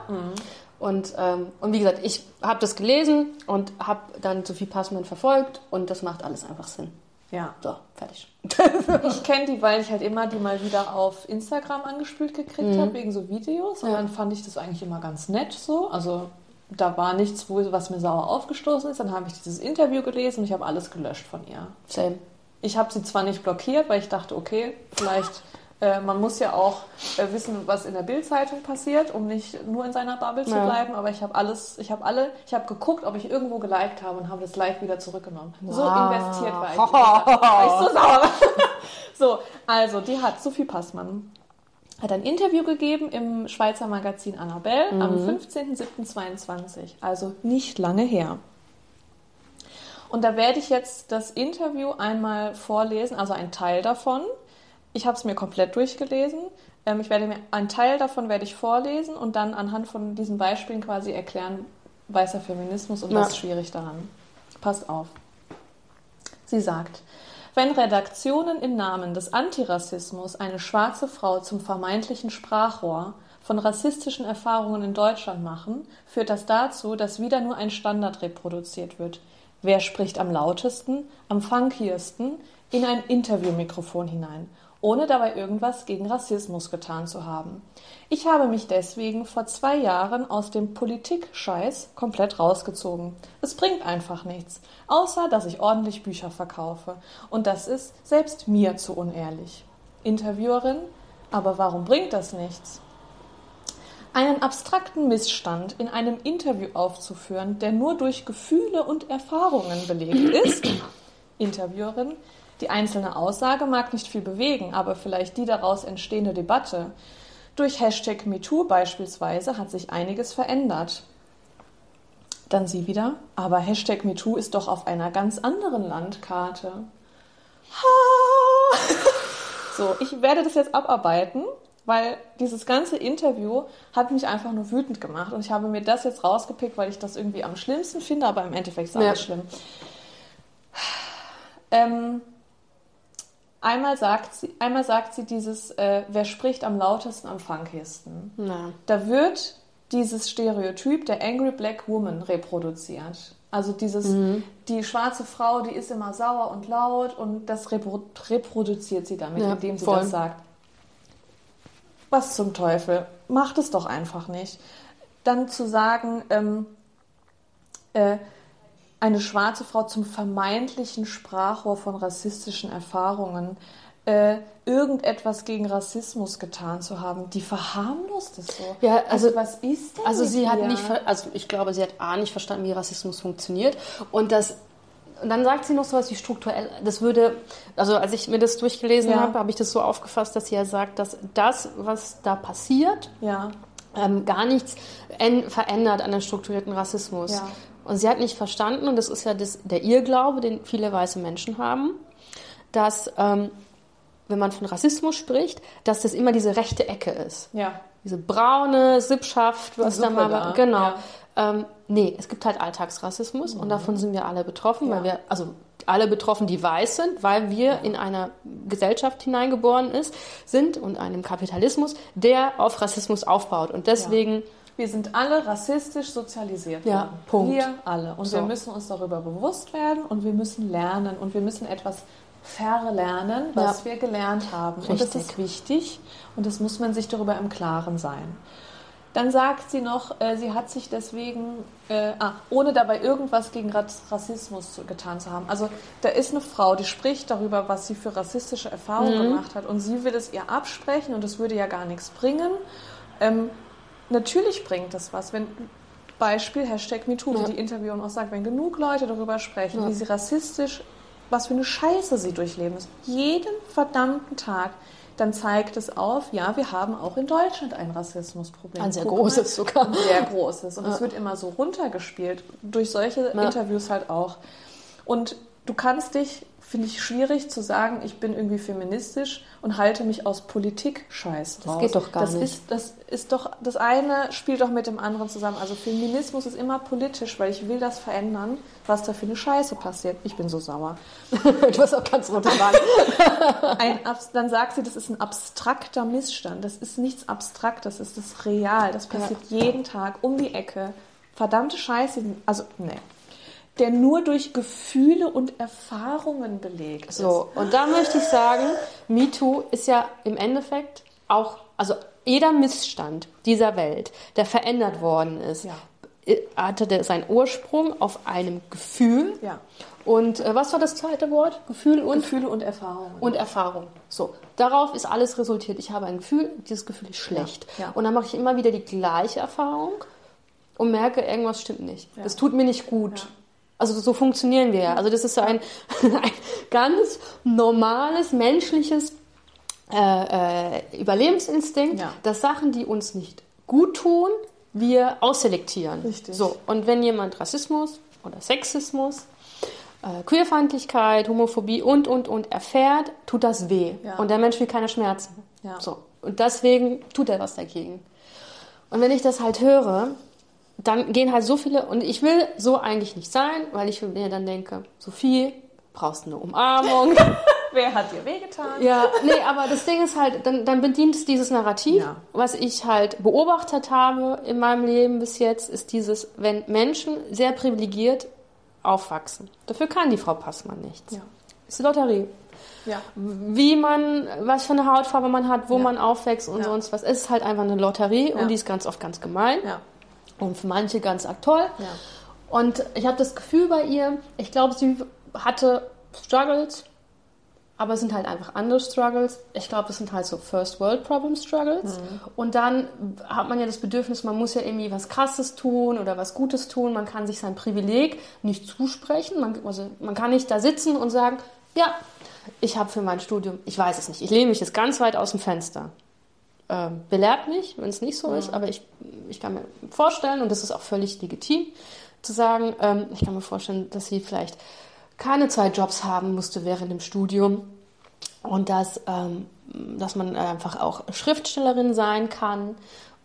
Und, ähm, und wie gesagt, ich habe das gelesen und habe dann Sophie Passmann verfolgt und das macht alles einfach Sinn. Ja. So, fertig. Ich kenne die, weil ich halt immer die mal wieder auf Instagram angespült gekriegt Mhm. habe, wegen so Videos. Und Ja. dann fand ich das eigentlich immer ganz nett so. Also da war nichts, wo, was mir sauer aufgestoßen ist. Dann habe ich dieses Interview gelesen und ich habe alles gelöscht von ihr. Same. Ich habe sie zwar nicht blockiert, weil ich dachte, okay, vielleicht, äh, man muss ja auch äh, wissen, was in der Bildzeitung passiert, um nicht nur in seiner Bubble zu Ja. bleiben. Aber ich habe alles, ich habe alle, ich habe geguckt, ob ich irgendwo geliked habe und habe das Like wieder zurückgenommen. So Wow. investiert war ich. war ich so sauer. so, also die hat Sophie Passmann hat ein Interview gegeben im Schweizer Magazin Annabelle am 15.07.22, also nicht lange her. Und da werde ich jetzt das Interview einmal vorlesen, also ein Teil davon. Ich habe es mir komplett durchgelesen. Ähm, ich werde mir einen Teil davon werde ich vorlesen und dann anhand von diesen Beispielen quasi erklären, weißer Feminismus und Ja. was schwierig daran. Passt auf. Sie sagt, wenn Redaktionen im Namen des Antirassismus eine schwarze Frau zum vermeintlichen Sprachrohr von rassistischen Erfahrungen in Deutschland machen, führt das dazu, dass wieder nur ein Standard reproduziert wird. Wer spricht am lautesten, am funkiesten in ein Interviewmikrofon hinein, ohne dabei irgendwas gegen Rassismus getan zu haben. Ich habe mich deswegen vor zwei Jahren aus dem Politik-Scheiß komplett rausgezogen. Es bringt einfach nichts, außer dass ich ordentlich Bücher verkaufe. Und das ist selbst mir zu unehrlich. Interviewerin, aber warum bringt das nichts? Einen abstrakten Missstand in einem Interview aufzuführen, der nur durch Gefühle und Erfahrungen belegt ist. Interviewerin, die einzelne Aussage mag nicht viel bewegen, aber vielleicht die daraus entstehende Debatte. Durch Hashtag MeToo beispielsweise hat sich einiges verändert. Dann sie wieder, aber Hashtag MeToo ist doch auf einer ganz anderen Landkarte. Ha! So, ich werde das jetzt abarbeiten, weil dieses ganze Interview hat mich einfach nur wütend gemacht und ich habe mir das jetzt rausgepickt, weil ich das irgendwie am schlimmsten finde, aber im Endeffekt ist alles Ja. schlimm. Ähm, einmal, sagt sie, einmal sagt sie dieses, äh, wer spricht am lautesten, am funkiesten. Na. Da wird dieses Stereotyp der Angry Black Woman reproduziert. Also dieses, die schwarze Frau, die ist immer sauer und laut und das repro reproduziert sie damit, Ja, indem sie voll. das sagt. Was zum Teufel? Macht es doch einfach nicht. Dann zu sagen, ähm, äh, eine schwarze Frau zum vermeintlichen Sprachrohr von rassistischen Erfahrungen, äh, irgendetwas gegen Rassismus getan zu haben, die verharmlost es so. Ja, also- was ist denn Also sie hat ihr? nicht, also ich glaube, sie hat A nicht verstanden, wie Rassismus funktioniert und das und dann sagt sie noch sowas wie strukturell, das würde, also als ich mir das durchgelesen Ja. habe, habe ich das so aufgefasst, dass sie ja sagt, dass das, was da passiert, Ja, ähm, gar nichts verändert an den strukturierten Rassismus. Ja. Und sie hat nicht verstanden, und das ist ja das, der Irrglaube, den viele weiße Menschen haben, dass, ähm, wenn man von Rassismus spricht, dass das immer diese rechte Ecke ist. ja. Diese braune Sippschaft, was da mal war. Genau. ja. Ähm, nee, es gibt halt Alltagsrassismus und davon sind wir alle betroffen, weil Mhm. Ja. wir, also alle betroffen, die weiß sind, weil wir in einer Gesellschaft hineingeboren ist, sind und einem Kapitalismus, der auf Rassismus aufbaut. Und deswegen. Wir sind alle rassistisch sozialisiert Ja, worden. Punkt. Wir alle. Und So. wir müssen uns darüber bewusst werden und wir müssen lernen und wir müssen etwas verlernen, was Ja. wir gelernt haben. Und das Richtig. ist wichtig und das muss man sich darüber im Klaren sein. Dann sagt sie noch, äh, sie hat sich deswegen, äh, ah, ohne dabei irgendwas gegen Ras- Rassismus getan zu haben. Also da ist eine Frau, die spricht darüber, was sie für rassistische Erfahrungen Mhm. gemacht hat und sie will es ihr absprechen und es würde ja gar nichts bringen. Ähm, natürlich bringt das was, wenn Beispiel Hashtag MeToo, Ja. wie die Interviewerin auch sagt, wenn genug Leute darüber sprechen, Ja. wie sie rassistisch, was für eine Scheiße sie durchleben, jeden verdammten Tag, dann zeigt es auf, ja, wir haben auch in Deutschland ein Rassismusproblem. Ein sehr Guck großes mal, sogar. Ein sehr großes. Und es Ja. wird immer so runtergespielt, durch solche. Interviews halt auch. Und du kannst dich, finde ich schwierig zu sagen, ich bin irgendwie feministisch und halte mich aus Politik-Scheiß Das raus. geht doch gar das nicht. Ist, das ist doch, das eine spielt doch mit dem anderen zusammen. Also Feminismus ist immer politisch, weil ich will das verändern, was da für eine Scheiße passiert. Ich bin so sauer. du hast auch ganz abs- dann sagt sie, das ist ein abstrakter Missstand. Das ist nichts Abstraktes, das ist real. Das passiert jeden Tag um die Ecke. Verdammte Scheiße. Also, nee. Der nur durch Gefühle und Erfahrungen belegt So, und da möchte ich sagen, MeToo ist ja im Endeffekt auch, also jeder Missstand dieser Welt, der verändert worden ist, Ja. äh, hatte der seinen Ursprung auf einem Gefühl. ist. Ja. Und äh, was war das zweite Wort? Gefühl und Gefühle und Erfahrungen. und Erfahrung. So, darauf ist alles resultiert. Ich habe ein Gefühl, dieses Gefühl ist schlecht. Ja. Und dann mache ich immer wieder die gleiche Erfahrung und merke, irgendwas stimmt nicht. Das tut mir nicht gut. Also so funktionieren wir ja. Also das ist so ein, ein ganz normales, menschliches äh, äh, Überlebensinstinkt, Ja. dass Sachen, die uns nicht gut tun, wir ausselektieren. Richtig. So, und wenn jemand Rassismus oder Sexismus, äh, Queerfeindlichkeit, Homophobie und, und, und erfährt, tut das weh. Ja. Und der Mensch will keine Schmerzen. Ja. So. Und deswegen tut er was dagegen. Und wenn ich das halt höre, dann gehen halt so viele, und ich will so eigentlich nicht sein, weil ich mir dann denke, Sophie, brauchst eine Umarmung. Wer hat dir wehgetan? ja, nee, aber das Ding ist halt, dann, dann bedient es dieses Narrativ, Ja. was ich halt beobachtet habe in meinem Leben bis jetzt, ist dieses, wenn Menschen sehr privilegiert aufwachsen. Dafür kann die Frau Passmann nichts. Ja. Ist eine Lotterie. Ja. Wie man, was für eine Hautfarbe man hat, wo Ja. man aufwächst und sonst was. Es ist halt einfach eine Lotterie und die ist ganz oft ganz gemein Ja. Und für manche ganz arg toll. Ja. Und ich habe das Gefühl bei ihr, ich glaube, sie hatte Struggles, aber es sind halt einfach andere Struggles. Ich glaube, das sind halt so First World Problem Struggles. Und dann hat man ja das Bedürfnis, man muss ja irgendwie was Krasses tun oder was Gutes tun. Man kann sich sein Privileg nicht zusprechen. Man, also man kann nicht da sitzen und sagen, ja, ich habe für mein Studium, ich weiß es nicht, ich lehne mich jetzt ganz weit aus dem Fenster. Ähm, belehrt mich, wenn es nicht so ist, aber ich, ich kann mir vorstellen, und das ist auch völlig legitim, zu sagen, ähm, ich kann mir vorstellen, dass sie vielleicht keine zwei Jobs haben musste während dem Studium und dass, ähm, dass man einfach auch Schriftstellerin sein kann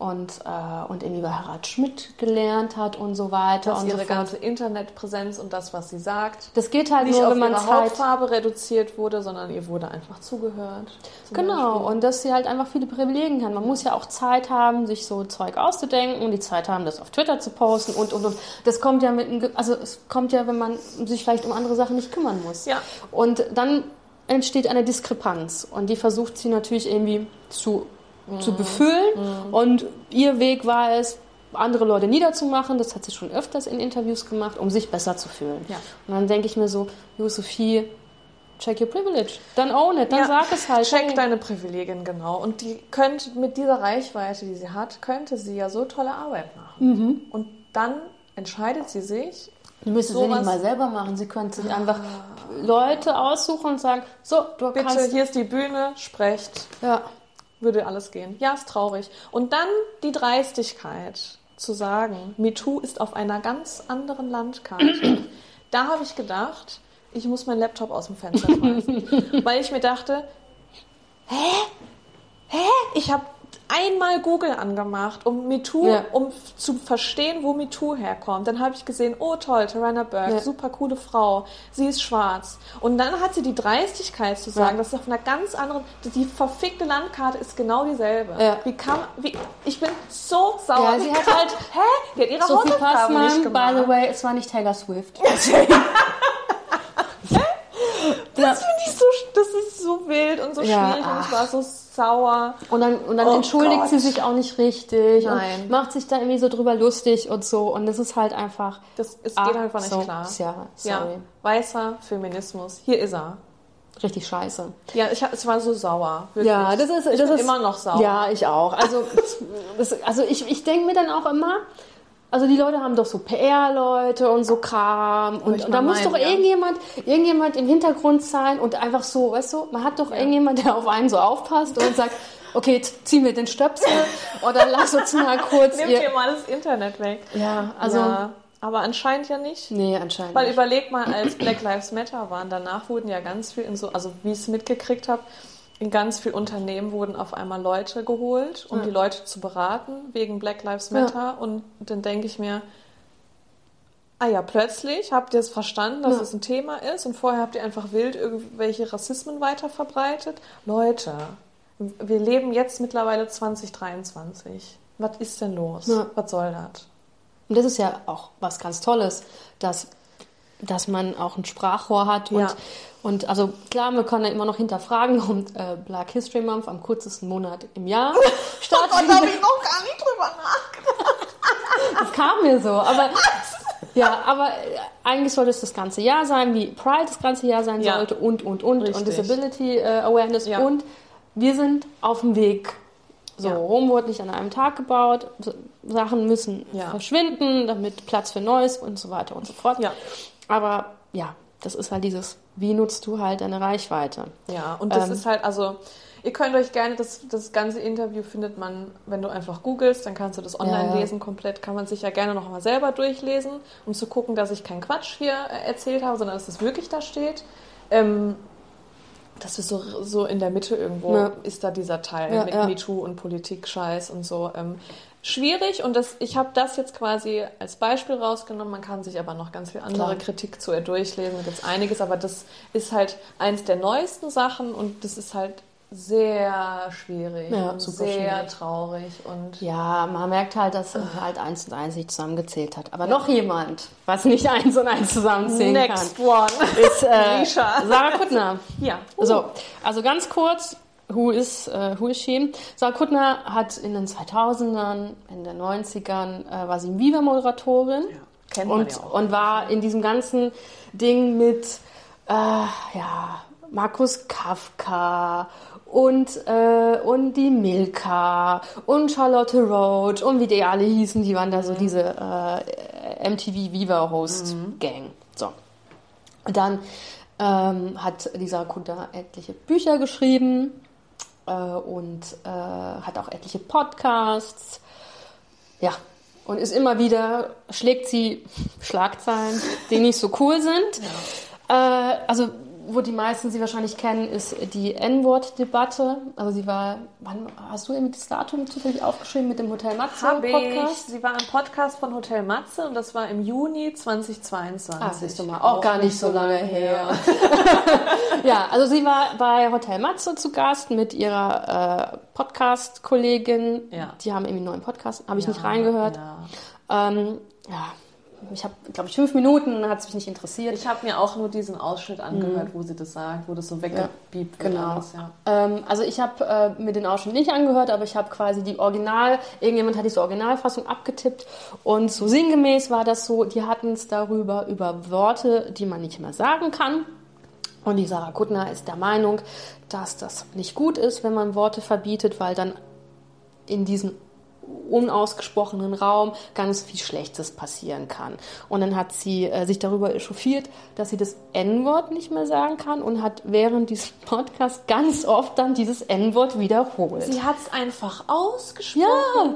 und, äh, und irgendwie bei Harald Schmidt gelernt hat und so weiter Dass und so ihre fort. ganze Internetpräsenz und das, was sie sagt, Das geht halt nicht nur, auf wenn man ihre Zeit Hautfarbe reduziert wurde, sondern ihr wurde einfach zugehört. Genau, Beispiel. und dass sie halt einfach viele Privilegien kann. Man muss ja auch Zeit haben, sich so Zeug auszudenken und die Zeit haben, das auf Twitter zu posten und und und. Das kommt ja mit, einem also es kommt ja, wenn man sich vielleicht um andere Sachen nicht kümmern muss. Ja. Und dann entsteht eine Diskrepanz und die versucht sie natürlich irgendwie zu, Mhm. zu befüllen. Und ihr Weg war es, andere Leute niederzumachen. Das hat sie schon öfters in Interviews gemacht, um sich besser zu fühlen. Ja. Und dann denke ich mir so, Jo, Sophie, check your privilege. Dann own it, dann Ja, sag es halt. Check hey. deine Privilegien genau. Und die könnte mit dieser Reichweite, die sie hat, könnte sie ja so tolle Arbeit machen. Mhm. Und dann entscheidet sie sich, Die müsste sie nicht mal selber machen. Sie könnte sich einfach Leute aussuchen und sagen, so, du bitte, kannst... hier ist die Bühne, sprecht, Ja, würde alles gehen. Ja, ist traurig. Und dann die Dreistigkeit zu sagen, MeToo ist auf einer ganz anderen Landkarte. da habe ich gedacht, ich muss meinen Laptop aus dem Fenster schmeißen. weil ich mir dachte, hä? Hä? Ich habe einmal Google angemacht, um MeToo, Ja. um zu verstehen, wo MeToo herkommt. Dann habe ich gesehen, oh toll, Tarana Burke, Ja. super coole Frau, sie ist schwarz. Und dann hat sie die Dreistigkeit zu sagen, Ja. das ist auf einer ganz anderen, die verfickte Landkarte ist genau dieselbe. Wie kann, wie, ich bin so sauer. Ja, sie hat halt- hä? Die hat ihre Sophie Hausaufgaben nicht gemacht. by the way, es war nicht Taylor Swift. Das finde ich so, das ist so wild und so Ja, schwierig und ich ach. war so sauer. Und dann, und dann Oh entschuldigt Gott. sie sich auch nicht richtig Nein. und macht sich da irgendwie so drüber lustig und so. Und das ist halt einfach. Das ah, geht einfach nicht so, klar. Ja, sorry. Ja, weißer Feminismus. Hier ist er. Richtig scheiße. Ja, ich, ich war so sauer. Wirklich. Ja, das ist. ich das bin ist, immer noch sauer. Ja, ich auch. Also, das, also ich, ich denke mir dann auch immer, also die Leute haben doch so PR-Leute und so Kram und, und da muss meinen, doch ja. irgendjemand, irgendjemand im Hintergrund sein und einfach so, weißt du, man hat doch irgendjemand, der auf einen so aufpasst und sagt, okay, ziehen wir den Stöpsel oder lass uns mal kurz ihr... ihr mal das Internet weg. Ja, also, ja, aber anscheinend ja nicht. nee, anscheinend Weil nicht. überleg mal, als Black Lives Matter waren, danach wurden ja ganz viel in so, also wie ich es mitgekriegt habe, in ganz vielen Unternehmen wurden auf einmal Leute geholt, um Ja. die Leute zu beraten wegen Black Lives Matter. Und dann denke ich mir, ah ja, plötzlich habt ihr es verstanden, dass Ja. es ein Thema ist und vorher habt ihr einfach wild irgendwelche Rassismen weiter verbreitet. Leute, wir leben jetzt mittlerweile 2023. Was ist denn los? Ja. Was soll das? Und das ist ja auch was ganz Tolles, dass, dass man auch ein Sprachrohr hat. Und, Ja. und also klar, wir können ja immer noch hinterfragen, und äh, Black History Month am kürzesten Monat im Jahr stattfindet. ich noch gar nicht drüber nachgedacht. Das kam mir so. Aber, ja, aber äh, eigentlich sollte es das ganze Jahr sein, wie Pride das ganze Jahr sein Ja. sollte und, und, und. Richtig. Und Disability äh, Awareness. Ja. Und wir sind auf dem Weg. So, Ja. Rom wurde nicht an einem Tag gebaut. So, Sachen müssen verschwinden, damit Platz für Neues und so weiter und so fort. Ja. Aber ja, das ist halt dieses, wie nutzt du halt deine Reichweite? Ja, und das Ähm. ist halt, also, ihr könnt euch gerne, das, das ganze Interview findet man, wenn du einfach googelst, dann kannst du das online Ja, ja. lesen, komplett, kann man sich ja gerne noch mal selber durchlesen, um zu gucken, dass ich keinen Quatsch hier äh, erzählt habe, sondern dass es wirklich da steht. Ähm, das ist so, so in der Mitte irgendwo, Ja. ist da dieser Teil Ja, mit ja. MeToo und Politik-Scheiß und so. Ähm, schwierig und das, ich habe das jetzt quasi als Beispiel rausgenommen. Man kann sich aber noch ganz viel andere Klar. Kritik zu ihr durchlesen. Da gibt es einiges, aber das ist halt eins der neuesten Sachen und das ist halt sehr schwierig Ja, super sehr schwierig. traurig und Ja, man merkt halt, dass halt eins und eins nicht zusammengezählt hat. Aber noch jemand, was nicht eins und eins zusammenzählen next kann, one. ist äh. Sarah Kuttner. Ja. So, also ganz kurz, who is, äh, who is she? Sarah Kuttner hat in den 2000ern, in den 90ern, äh, war sie Viva-Moderatorin kennt man und, ja auch. und war in diesem ganzen Ding mit, äh, ja, Markus Kafka und, äh, und die Milka und Charlotte Roach und wie die alle hießen, die waren da so diese äh, MTV Viva Host Gang. So. Und dann ähm, hat Lisa Kutter etliche Bücher geschrieben äh, und äh, hat auch etliche Podcasts. Ja, und ist immer wieder, schlägt sie Schlagzeilen, die nicht so cool sind. Äh, also, wo die meisten sie wahrscheinlich kennen, ist die N-Wort-Debatte. Also sie war, wann, hast du irgendwie das Datum zufällig aufgeschrieben mit dem Hotel Matze Hab ich. Podcast? Sie war im Podcast von Hotel Matze und das war im Juni 2022. Ah, siehst du mal, auch, gar nicht so lange her. ja, also sie war bei Hotel Matze zu Gast mit ihrer äh, Podcast-Kollegin. Ja. Die haben irgendwie einen neuen Podcast, habe ich Ja, nicht reingehört. Ja. Ähm, ja, ich habe, glaube ich, fünf Minuten, hat es mich nicht interessiert. Ich habe mir auch nur diesen Ausschnitt angehört, wo sie das sagt, wo das so weggebiebt wird. genau. alles, ja. Ähm, also ich habe äh, mir den Ausschnitt nicht angehört, aber ich habe quasi die Original, irgendjemand hat diese Originalfassung abgetippt und so sinngemäß war das so, die hatten es darüber, über Worte, die man nicht mehr sagen kann. Und die Sarah Kuttner ist der Meinung, dass das nicht gut ist, wenn man Worte verbietet, weil dann in diesem unausgesprochenen Raum ganz viel Schlechtes passieren kann. Und dann hat sie äh, sich darüber echauffiert, dass sie das N-Wort nicht mehr sagen kann und hat während diesem Podcast ganz oft dann dieses N-Wort wiederholt. Sie hat es einfach ausgesprochen.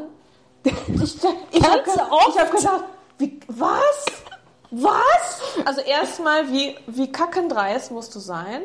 ja, Ich, ich habe hab gedacht wie, was? Was? Also erstmal, wie, wie kackendreist musst du sein,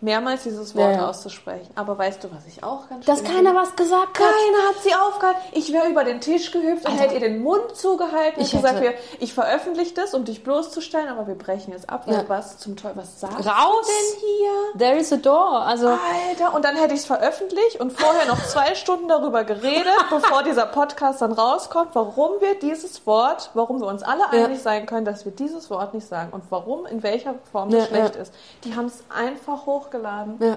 mehrmals dieses Wort Ja, ja. auszusprechen. Aber weißt du, was ich auch ganz Dass keiner finde? was gesagt hat. Keiner hat sie aufgehalten. Ich wäre über den Tisch gehüpft und hätte ihr den Mund zugehalten und Ich gesagt, hätte- wir, ich veröffentliche das, um dich bloßzustellen, aber wir brechen jetzt ab. Ja. Was zum Teufel, was sagst Raus! du denn hier? There is a door. Also, Alter, und dann hätte ich es veröffentlicht und vorher noch zwei Stunden darüber geredet, bevor dieser Podcast dann rauskommt, warum wir dieses Wort, warum wir uns alle einig sein können, dass wir dieses Wort nicht sagen und warum, in welcher Form das schlecht ist. Die haben es einfach hochgeladen. Ja.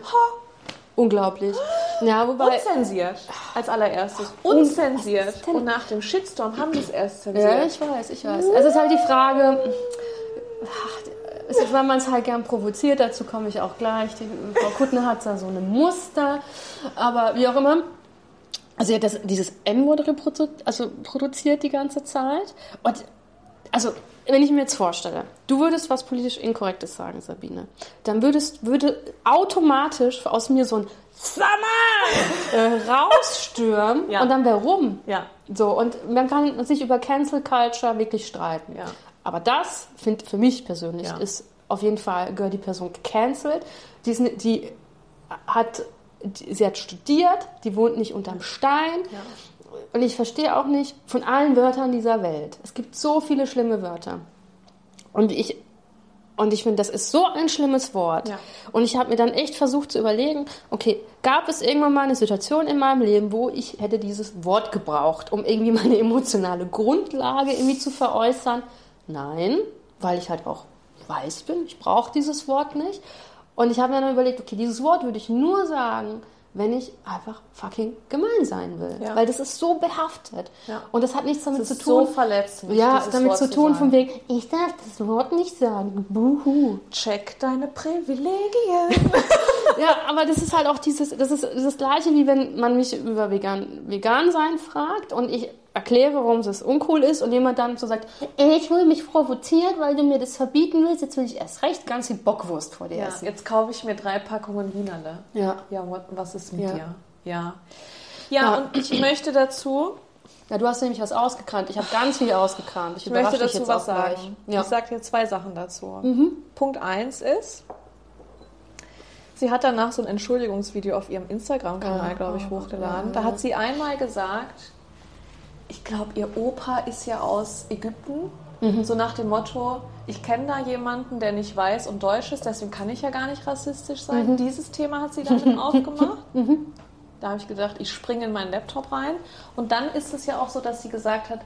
Unglaublich. Ja, wobei. unzensiert als allererstes. Unzensiert. Und nach dem Shitstorm haben sie es erst zensiert. Ja, ich weiß, ich weiß. Es ist halt die Frage, ist, weil man es halt gern provoziert, dazu komme ich auch gleich. Die, Frau Kuttner hat da so eine Muster, aber wie auch immer. Also sie hat das, dieses N-Wort reprodu also produziert die ganze Zeit. Und also, wenn ich mir jetzt vorstelle, du würdest was politisch Inkorrektes sagen, Sabine, dann würdest, würde automatisch aus mir so ein Summer äh, rausstürmen Ja. und dann wäre rum. Ja. So, und man kann sich über Cancel Culture wirklich streiten. Ja. Aber das, finde für mich persönlich, Ja. ist auf jeden Fall, gehört die Person gecancelt. Die, ist, die hat, die, sie hat studiert, die wohnt nicht unterm Stein. Ja. Und ich verstehe auch nicht von allen Wörtern dieser Welt. Es gibt so viele schlimme Wörter. Und ich, und ich finde, das ist so ein schlimmes Wort. Ja. Und ich habe mir dann echt versucht zu überlegen, okay, gab es irgendwann mal eine Situation in meinem Leben, wo ich hätte dieses Wort gebraucht, um irgendwie meine emotionale Grundlage irgendwie zu veräußern? Nein, weil ich halt auch weiß bin, ich brauche dieses Wort nicht. Und ich habe mir dann überlegt, okay, dieses Wort würde ich nur sagen, wenn ich einfach fucking gemein sein will. Ja. Weil das ist so behaftet. Ja. Und das hat nichts damit Das zu ist tun. so verletzend, Ja, damit Wort zu tun, von wegen, ich darf das Wort nicht sagen. Buhu. Check deine Privilegien. Ja, aber das ist halt auch dieses, das ist das Gleiche, wie wenn man mich über vegan, vegan sein fragt und ich erkläre, warum es uncool ist und jemand dann so sagt, "Ey, ich fühle mich provoziert, weil du mir das verbieten willst, jetzt will ich erst recht ganz viel Bockwurst vor dir Ja, essen. jetzt kaufe ich mir drei Packungen Wienerle. Ja. Ja, what, was ist mit Ja. dir? Ja. ja. Ja. und ich möchte dazu, Ja, du hast nämlich was ausgekramt. Ich habe ganz viel ausgekramt. Ich ich möchte dazu jetzt was sagen. Ja. Mhm. Ich sage dir zwei Sachen dazu. Punkt eins ist, sie hat danach so ein Entschuldigungsvideo auf ihrem Instagram-Kanal, Ah, glaube ich, oh, hochgeladen. ja, Da ja. hat sie einmal gesagt, ich glaube, ihr Opa ist ja aus Ägypten. Mhm. So nach dem Motto, ich kenne da jemanden, der nicht weiß und deutsch ist, deswegen kann ich ja gar nicht rassistisch sein. Mhm. Dieses Thema hat sie damit aufgemacht. Da habe ich gedacht, ich springe in meinen Laptop rein. Und dann ist es ja auch so, dass sie gesagt hat,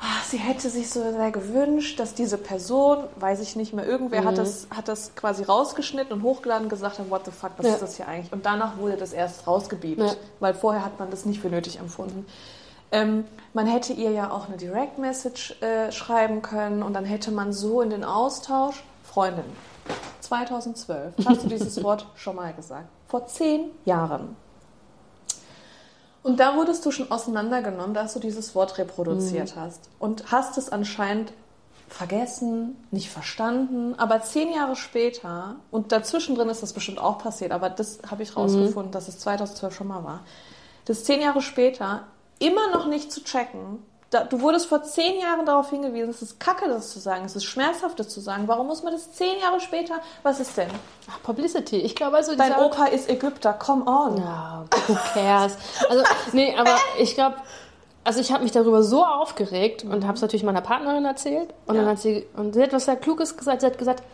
ah, sie hätte sich so sehr gewünscht, dass diese Person, weiß ich nicht mehr, irgendwer Mhm. hat, das, hat das quasi rausgeschnitten und hochgeladen und gesagt hat, what the fuck, was Ja. ist das hier eigentlich? Und danach wurde das erst rausgebiebt, Ja. weil vorher hat man das nicht für nötig empfunden. Ähm, man hätte ihr ja auch eine Direct Message äh, schreiben können und dann hätte man so in den Austausch, Freundin, 2012 hast du dieses Wort schon mal gesagt. Vor zehn Jahren. Und da wurdest du schon auseinandergenommen, dass du dieses Wort reproduziert hast. Und hast es anscheinend vergessen, nicht verstanden. Aber zehn Jahre später, und dazwischen drin ist das bestimmt auch passiert, aber das habe ich rausgefunden, dass es 2012 schon mal war. Das zehn Jahre später immer noch nicht zu checken. Da, du wurdest vor zehn Jahren darauf hingewiesen, es ist kacke, das zu sagen, es ist schmerzhaft, das zu sagen. Warum muss man das zehn Jahre später? Was ist denn? Ach, Publicity. Ich glaube also, Dein Opa ist Ägypter, come on. Ja, who cares? Also, nee, aber ich glaube, also ich habe mich darüber so aufgeregt und habe es natürlich meiner Partnerin erzählt. Und Ja. dann hat sie, und sie hat was sehr Kluges gesagt. Sie hat gesagt,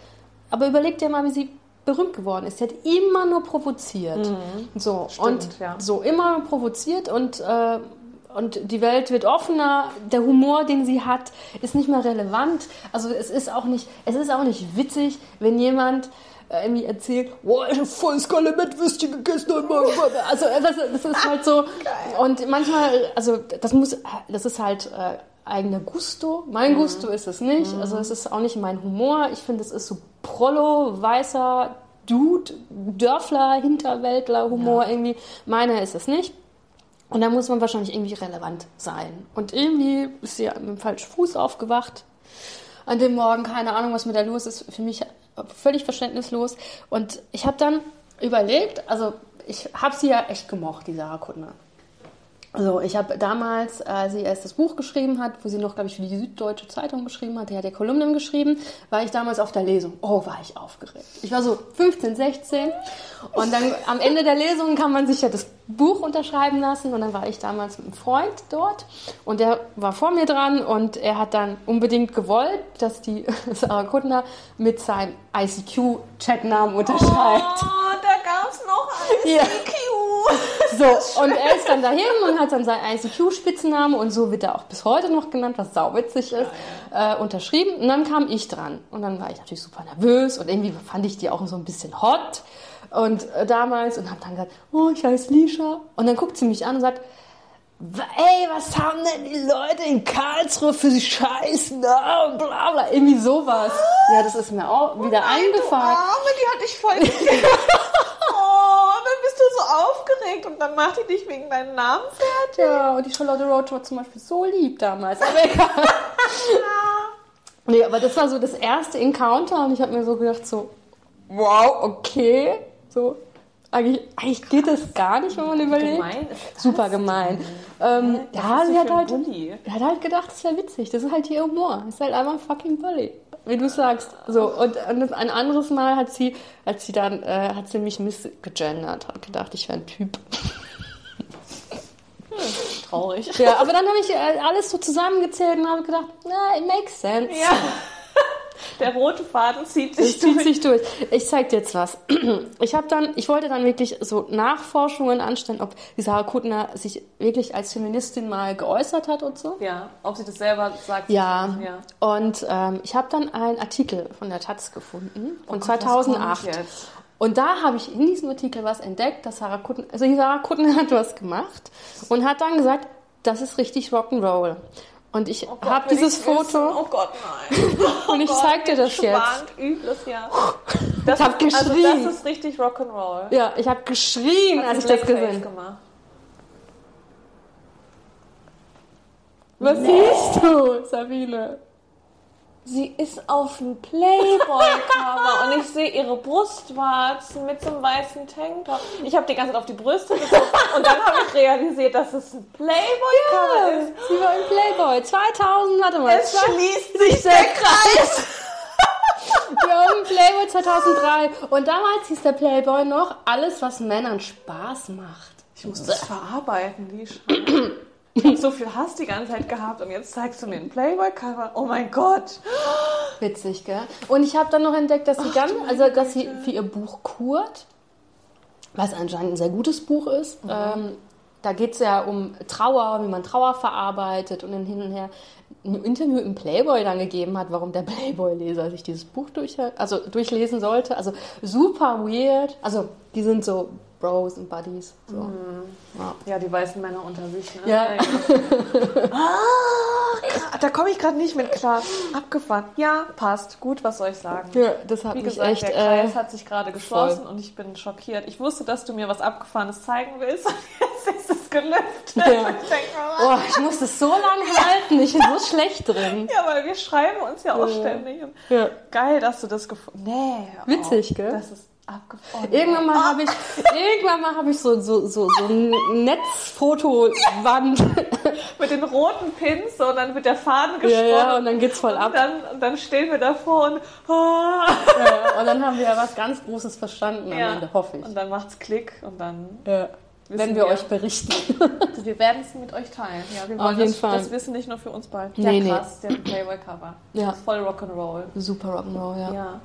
aber überleg dir mal, wie sie berühmt geworden ist. Sie hat immer nur provoziert. So, Mhm. Stimmt, und ja. so immer provoziert und, äh, und die Welt wird offener. Der Humor, den sie hat, ist nicht mehr relevant. Also es ist auch nicht, es ist auch nicht witzig, wenn jemand äh, irgendwie erzählt, boah, ich habe voll Skalle Mettwürstchen gegessen. Also das, das ist halt so. Und manchmal, also das muss, das ist halt äh, eigener Gusto. Mein Gusto ist es nicht. Also es ist auch nicht mein Humor. Ich finde, es ist so Prollo, weißer Dude, Dörfler, Hinterwäldler Humor irgendwie. Meiner ist es nicht. Und da muss man wahrscheinlich irgendwie relevant sein. Und irgendwie ist sie mit dem falschen Fuß aufgewacht an dem Morgen. Keine Ahnung, was mit der los ist. Für mich völlig verständnislos. Und ich habe dann überlegt, also ich habe sie ja echt gemocht, die Sarah Kuttner. Also ich habe damals, als sie erst das Buch geschrieben hat, wo sie noch, glaube ich, für die Süddeutsche Zeitung geschrieben hat, die hat ja Kolumnen geschrieben, war ich damals auf der Lesung. Oh, war ich aufgeregt. Ich war so 15, 16 und dann am Ende der Lesung kann man sich ja das Buch unterschreiben lassen und dann war ich damals mit einem Freund dort und der war vor mir dran und er hat dann unbedingt gewollt, dass die Sarah Kuttner mit seinem ICQ-Chatnamen unterschreibt. Oh, da gab es noch ICQ. Ja. So, und er ist dann dahin und hat dann seinen ICQ-Spitznamen und so wird er auch bis heute noch genannt, was sauwitzig ist. Äh, unterschrieben. Und dann kam ich dran. Und dann war ich natürlich super nervös und irgendwie fand ich die auch so ein bisschen hot. Und äh, damals und habe dann gesagt, oh, ich heiße Lisha. Und dann guckt sie mich an und sagt, ey, was haben denn die Leute in Karlsruhe für Scheißen? Bla bla, irgendwie sowas. Ja, das ist mir auch wieder oh nein, eingefallen. Du Arme, die hatte ich voll Oh, dann bist du so aufgeregt und dann macht die dich wegen deinem Namen fertig. Ja, und die Charlotte Roach war zum Beispiel so lieb damals. Aber egal. nee, aber das war so das erste Encounter und ich habe mir so gedacht so, wow, okay, so eigentlich, eigentlich geht das gar nicht, wenn man überlegt. Gemein ist Super gemein. Ähm, ja, sie hat halt, hat halt gedacht, das wäre witzig. Das ist halt ihr Humor. Das ist halt einfach ein fucking Bully. Wie du sagst. So, und, und ein anderes Mal hat sie, als sie dann, äh, hat sie mich missgegendert, hat gedacht, ich wäre ein Typ. Hm, traurig. Ja, aber dann habe ich äh, alles so zusammengezählt und habe gedacht, na, it makes sense. Ja. Der rote Faden zieht sich, zieht durch. sich durch. Ich zeig dir jetzt was. Ich habe dann, ich wollte dann wirklich so Nachforschungen anstellen, ob die Sarah Kuttner sich wirklich als Feministin mal geäußert hat und so. Ja, ob sie das selber sagt. Ja. ja. Und ähm, ich habe dann einen Artikel von der Taz gefunden von oh Gott, 2008. Und da habe ich in diesem Artikel was entdeckt, dass Sarah Kuttner, also die Sarah Kuttner hat was gemacht und hat dann gesagt, das ist richtig Rock'n'Roll. Und ich oh habe dieses Foto. Wissen. Oh Gott, nein. Oh und ich Gott, zeig dir das jetzt. Übles, ja. Das ich habe geschrien. Also das ist richtig Rock'n'Roll. Ja, ich habe geschrien, als ich das gesehen habe. Was nee. siehst du, Sabine? Sie ist auf dem Playboy-Cover und ich sehe ihre Brustwarzen mit so einem weißen Tanktop. Ich habe die ganze Zeit auf die Brüste geguckt und dann habe ich realisiert, dass es ein Playboy-Cover ja, ist. Sie war im Playboy. 2000, warte mal. Es schließt sich der Kreis. Wir haben Playboy 2003 und damals hieß der Playboy noch alles, was Männern Spaß macht. Ich muss das verarbeiten, wie schade. Ich habe so viel Hass die ganze Zeit gehabt und jetzt zeigst du mir ein Playboy-Cover. Oh mein Gott. Witzig, gell? Und ich habe dann noch entdeckt, dass sie Ach, ganz, also dass sie für ihr Buch Kurt, was anscheinend ein sehr gutes Buch ist, mhm. ähm, da geht es ja um Trauer, wie man Trauer verarbeitet und dann hin und her ein Interview im Playboy dann gegeben hat, warum der Playboy-Leser sich dieses Buch durch, also durchlesen sollte. Also super weird. Also die sind so Bros und Buddies. So. Mhm. Ja. ja. die weißen Männer unter sich. Ne? Ja. ah, da komme ich gerade nicht mit klar. Abgefahren. Ja, passt. Gut, was soll ich sagen? Ja, das hat Wie mich gesagt, echt, der Kreis äh, hat sich gerade geschlossen voll. und ich bin schockiert. Ich wusste, dass du mir was Abgefahrenes zeigen willst und jetzt ist es gelüftet. Ja. Ich, oh, ich muss das so lange halten. Ich bin so schlecht drin. Ja, weil wir schreiben uns ja auch ständig. Ja. Geil, dass du das gefunden hast. Nee. Witzig, oh, gell? Das ist Abgefahren. Irgendwann mal habe ich, irgendwann mal habe ich so, so, so, so ein Netzfotowand. mit den roten Pins und dann wird der Faden gesponnen. Ja, ja, und dann geht's voll ab. Und dann, und dann stehen wir davor und, oh. ja, und dann haben wir ja was ganz Großes verstanden am. Ende, hoffe ich. Und dann macht's Klick und dann. Wenn wir, wir, euch berichten. Also wir werden es mit euch teilen. Ja, wir wollen Auf jeden das, Fall. das Wissen nicht nur für uns bald. Nee, ja, krass, nee. der Playboy-Cover. Ja. voll Rock'n'Roll. Super Rock'n'Roll, ja. ja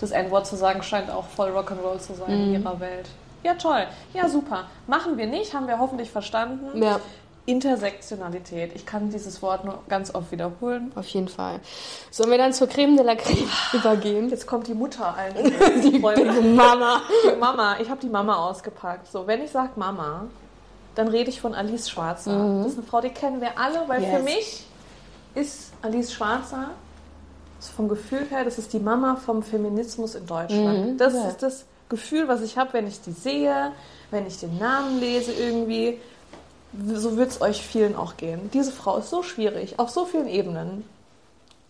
das N-Wort zu sagen, scheint auch voll Rock'n'Roll zu sein mhm. in ihrer Welt. Ja, toll. Ja, super. Machen wir nicht, haben wir hoffentlich verstanden. Ja. Intersektionalität. Ich kann dieses Wort nur ganz oft wiederholen. Auf jeden Fall. Sollen wir dann zur Creme de la Creme übergehen? Jetzt kommt die Mutter allen. die Mama. Die Mama. Ich habe die Mama ausgepackt. So, wenn ich sage Mama, dann rede ich von Alice Schwarzer. Mhm. Das ist eine Frau, die kennen wir alle, weil yes. für mich ist Alice Schwarzer vom Gefühl her, das ist die Mama vom Feminismus in Deutschland. Mhm, das ja. ist das Gefühl, was ich habe, wenn ich die sehe, wenn ich den Namen lese irgendwie. So wird es euch vielen auch gehen. Diese Frau ist so schwierig, auf so vielen Ebenen.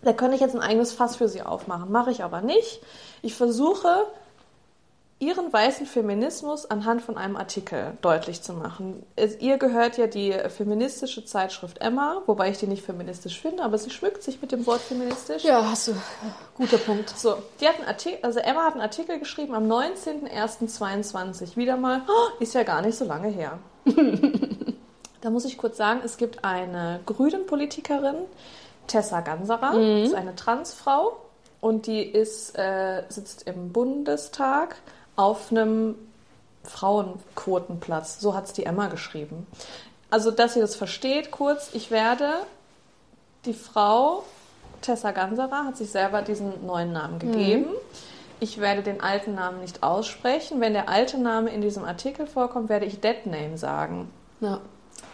Da könnte ich jetzt ein eigenes Fass für sie aufmachen. Mache ich aber nicht. Ich versuche ihren weißen Feminismus anhand von einem Artikel deutlich zu machen. Ihr gehört ja die feministische Zeitschrift Emma, wobei ich die nicht feministisch finde, aber sie schmückt sich mit dem Wort feministisch. Ja, hast du. Guter Punkt. So, die hat einen Artikel, also Emma hat einen Artikel geschrieben am 19.01.22. Wieder mal, oh, ist ja gar nicht so lange her. da muss ich kurz sagen, es gibt eine grünen Politikerin, Tessa Ganserer, mhm. ist eine Transfrau und die ist, äh, sitzt im Bundestag auf einem Frauenquotenplatz. So hat es die Emma geschrieben. Also, dass ihr das versteht, kurz, ich werde die Frau Tessa Ganserer hat sich selber diesen neuen Namen gegeben. Mhm. Ich werde den alten Namen nicht aussprechen. Wenn der alte Name in diesem Artikel vorkommt, werde ich Dead Name sagen. Ja.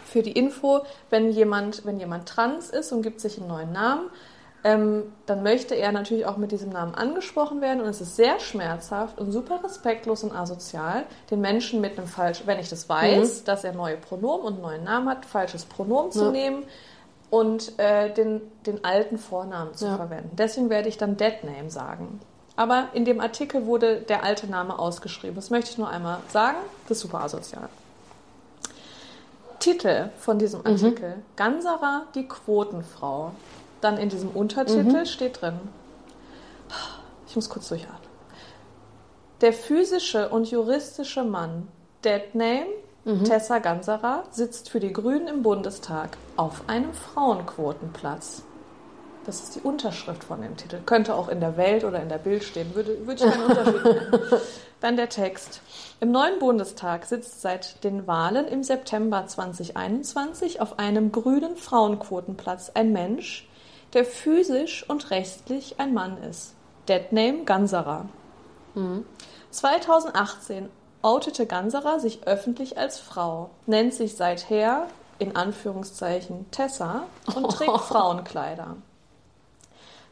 Für die Info, wenn jemand, wenn jemand trans ist und gibt sich einen neuen Namen, ähm, dann möchte er natürlich auch mit diesem Namen angesprochen werden und es ist sehr schmerzhaft und super respektlos und asozial, den Menschen mit einem falschen, wenn ich das weiß, mhm. dass er neue Pronomen und einen neuen Namen hat, falsches Pronomen zu ja. nehmen und äh, den, den alten Vornamen zu ja. verwenden. Deswegen werde ich dann Dead Name sagen. Aber in dem Artikel wurde der alte Name ausgeschrieben. Das möchte ich nur einmal sagen. Das ist super asozial. Titel von diesem mhm. Artikel: mhm. Ganserer, die Quotenfrau. Dann in diesem Untertitel mhm. steht drin, ich muss kurz durchatmen. Der physische und juristische Mann, Deadname mhm. Tessa Ganserer, sitzt für die Grünen im Bundestag auf einem Frauenquotenplatz. Das ist die Unterschrift von dem Titel. Könnte auch in der Welt oder in der Bild stehen, würde, würde ich keinen Unterschied nennen. Dann der Text. Im neuen Bundestag sitzt seit den Wahlen im September 2021 auf einem grünen Frauenquotenplatz ein Mensch, der physisch und rechtlich ein Mann ist. Deadname Ganserer. Mhm. 2018 outete Ganserer sich öffentlich als Frau, nennt sich seither in Anführungszeichen Tessa und trägt oh. Frauenkleider.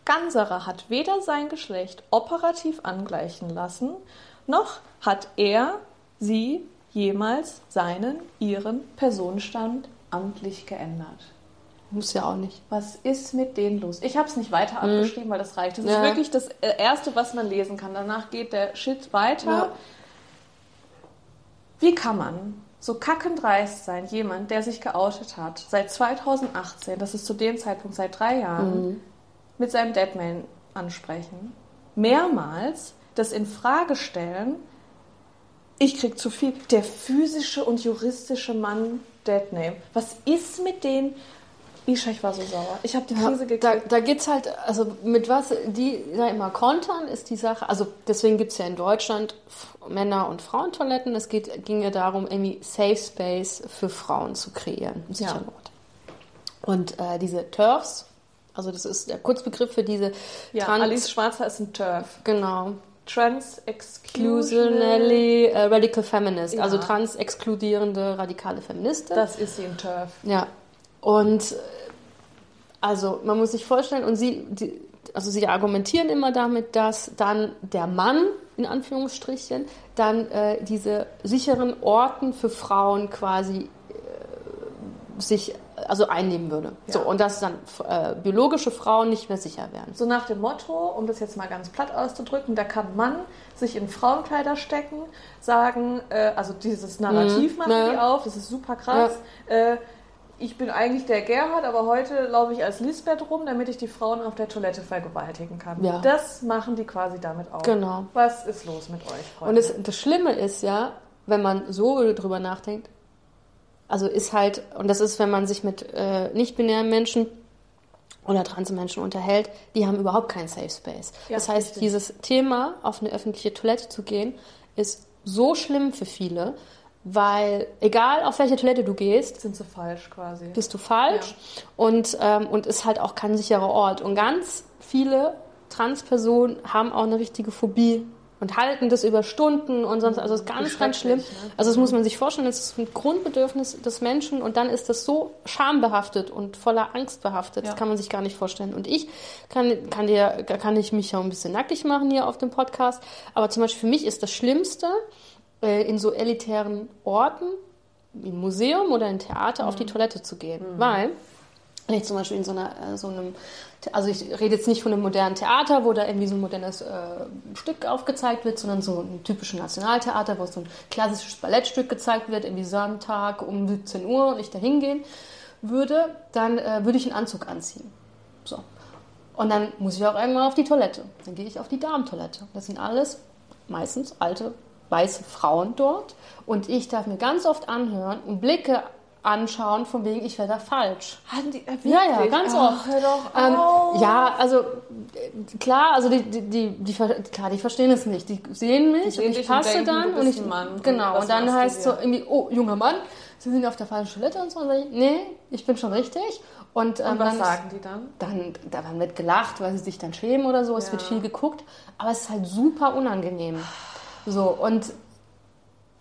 Ganserer hat weder sein Geschlecht operativ angleichen lassen, noch hat er sie jemals seinen, ihren Personenstand amtlich geändert. Muss ja auch nicht. Was ist mit denen los? Ich habe es nicht weiter mhm. abgeschrieben, weil das reicht. Das ja. ist wirklich das äh, Erste, was man lesen kann. Danach geht der Shit weiter. Ja. Wie kann man so kackendreist sein, jemand, der sich geoutet hat, seit 2018, das ist zu dem Zeitpunkt seit drei Jahren, mhm. mit seinem Deadman ansprechen, mehrmals das in Frage stellen, ich krieg zu viel, der physische und juristische Mann Deadname. Was ist mit denen? Isha, ich war so sauer. Ich habe die Krise gekriegt. Da, da geht es halt, also mit was die da immer kontern, ist die Sache. Also deswegen gibt es ja in Deutschland Männer- und Frauentoiletten. Es geht, ging ja darum, irgendwie Safe Space für Frauen zu kreieren. Ja. Und äh, diese TERFs, also das ist der Kurzbegriff für diese ja, Trans Alice Schwarzer ist ein TERF. Genau. Trans Exclusionally uh, Radical Feminist, ja. also trans exkludierende radikale Feministin. Das ist sie ein TERF. Ja. Und also man muss sich vorstellen, und sie, die, also sie argumentieren immer damit, dass dann der Mann, in Anführungsstrichen, dann äh, diese sicheren Orten für Frauen quasi äh, sich also einnehmen würde. Ja. So, und dass dann äh, biologische Frauen nicht mehr sicher werden. So nach dem Motto, um das jetzt mal ganz platt auszudrücken, da kann Mann sich in Frauenkleider stecken, sagen, äh, also dieses Narrativ mhm. machen ja. die auf, das ist super krass. Ja. Äh, ich bin eigentlich der Gerhard, aber heute laufe ich als Lisbeth rum, damit ich die Frauen auf der Toilette vergewaltigen kann. Ja. Das machen die quasi damit auch. Genau. Was ist los mit euch, Freunde? Und das, das Schlimme ist ja, wenn man so drüber nachdenkt, also ist halt, und das ist, wenn man sich mit äh, nicht-binären Menschen oder trans Menschen unterhält, die haben überhaupt keinen Safe Space. Ja, das heißt, richtig. dieses Thema, auf eine öffentliche Toilette zu gehen, ist so schlimm für viele, weil egal auf welche Toilette du gehst, sind sie falsch quasi. Bist du falsch ja. und, ähm, und ist halt auch kein sicherer Ort. Und ganz viele Transpersonen haben auch eine richtige Phobie und halten das über Stunden und sonst, also es ist ganz, ganz schlimm. Ne? Also das muss man sich vorstellen, das ist ein Grundbedürfnis des Menschen und dann ist das so schambehaftet und voller Angst behaftet, ja. das kann man sich gar nicht vorstellen. Und ich kann, kann dir, kann ich mich ja ein bisschen nackig machen hier auf dem Podcast, aber zum Beispiel für mich ist das Schlimmste, in so elitären Orten, wie ein Museum oder ein Theater, mhm. auf die mhm. Toilette zu gehen. Mhm. Weil wenn ich zum Beispiel in so, einer, äh, so einem, also ich rede jetzt nicht von einem modernen Theater, wo da irgendwie so ein modernes äh, Stück aufgezeigt wird, sondern so ein typisches Nationaltheater, wo so ein klassisches Ballettstück gezeigt wird, irgendwie Sonntag um 17 Uhr und ich da hingehen würde, dann äh, würde ich einen Anzug anziehen. So. Und dann muss ich auch irgendwann auf die Toilette. Dann gehe ich auf die Damentoilette. Das sind alles meistens alte weiße Frauen dort. Und ich darf mir ganz oft anhören und Blicke anschauen, von wegen, ich wäre da falsch. Hatten die, äh, Ja, ja, ganz Ach, oft. Ähm, ja, also äh, klar, also die, die, die, die, klar, die verstehen es nicht. Die sehen mich sehen und ich dich und passe denken, dann und ich Mann. genau Und dann heißt so hier? irgendwie, oh junger Mann, Sie sind auf der falschen Toilette und so. Und dann ich, nee, ich bin schon richtig. Und, ähm, Und was dann sagen die dann? dann, da wird gelacht, weil sie sich dann schämen oder so. Es Ja. wird viel geguckt, aber es ist halt super unangenehm. So und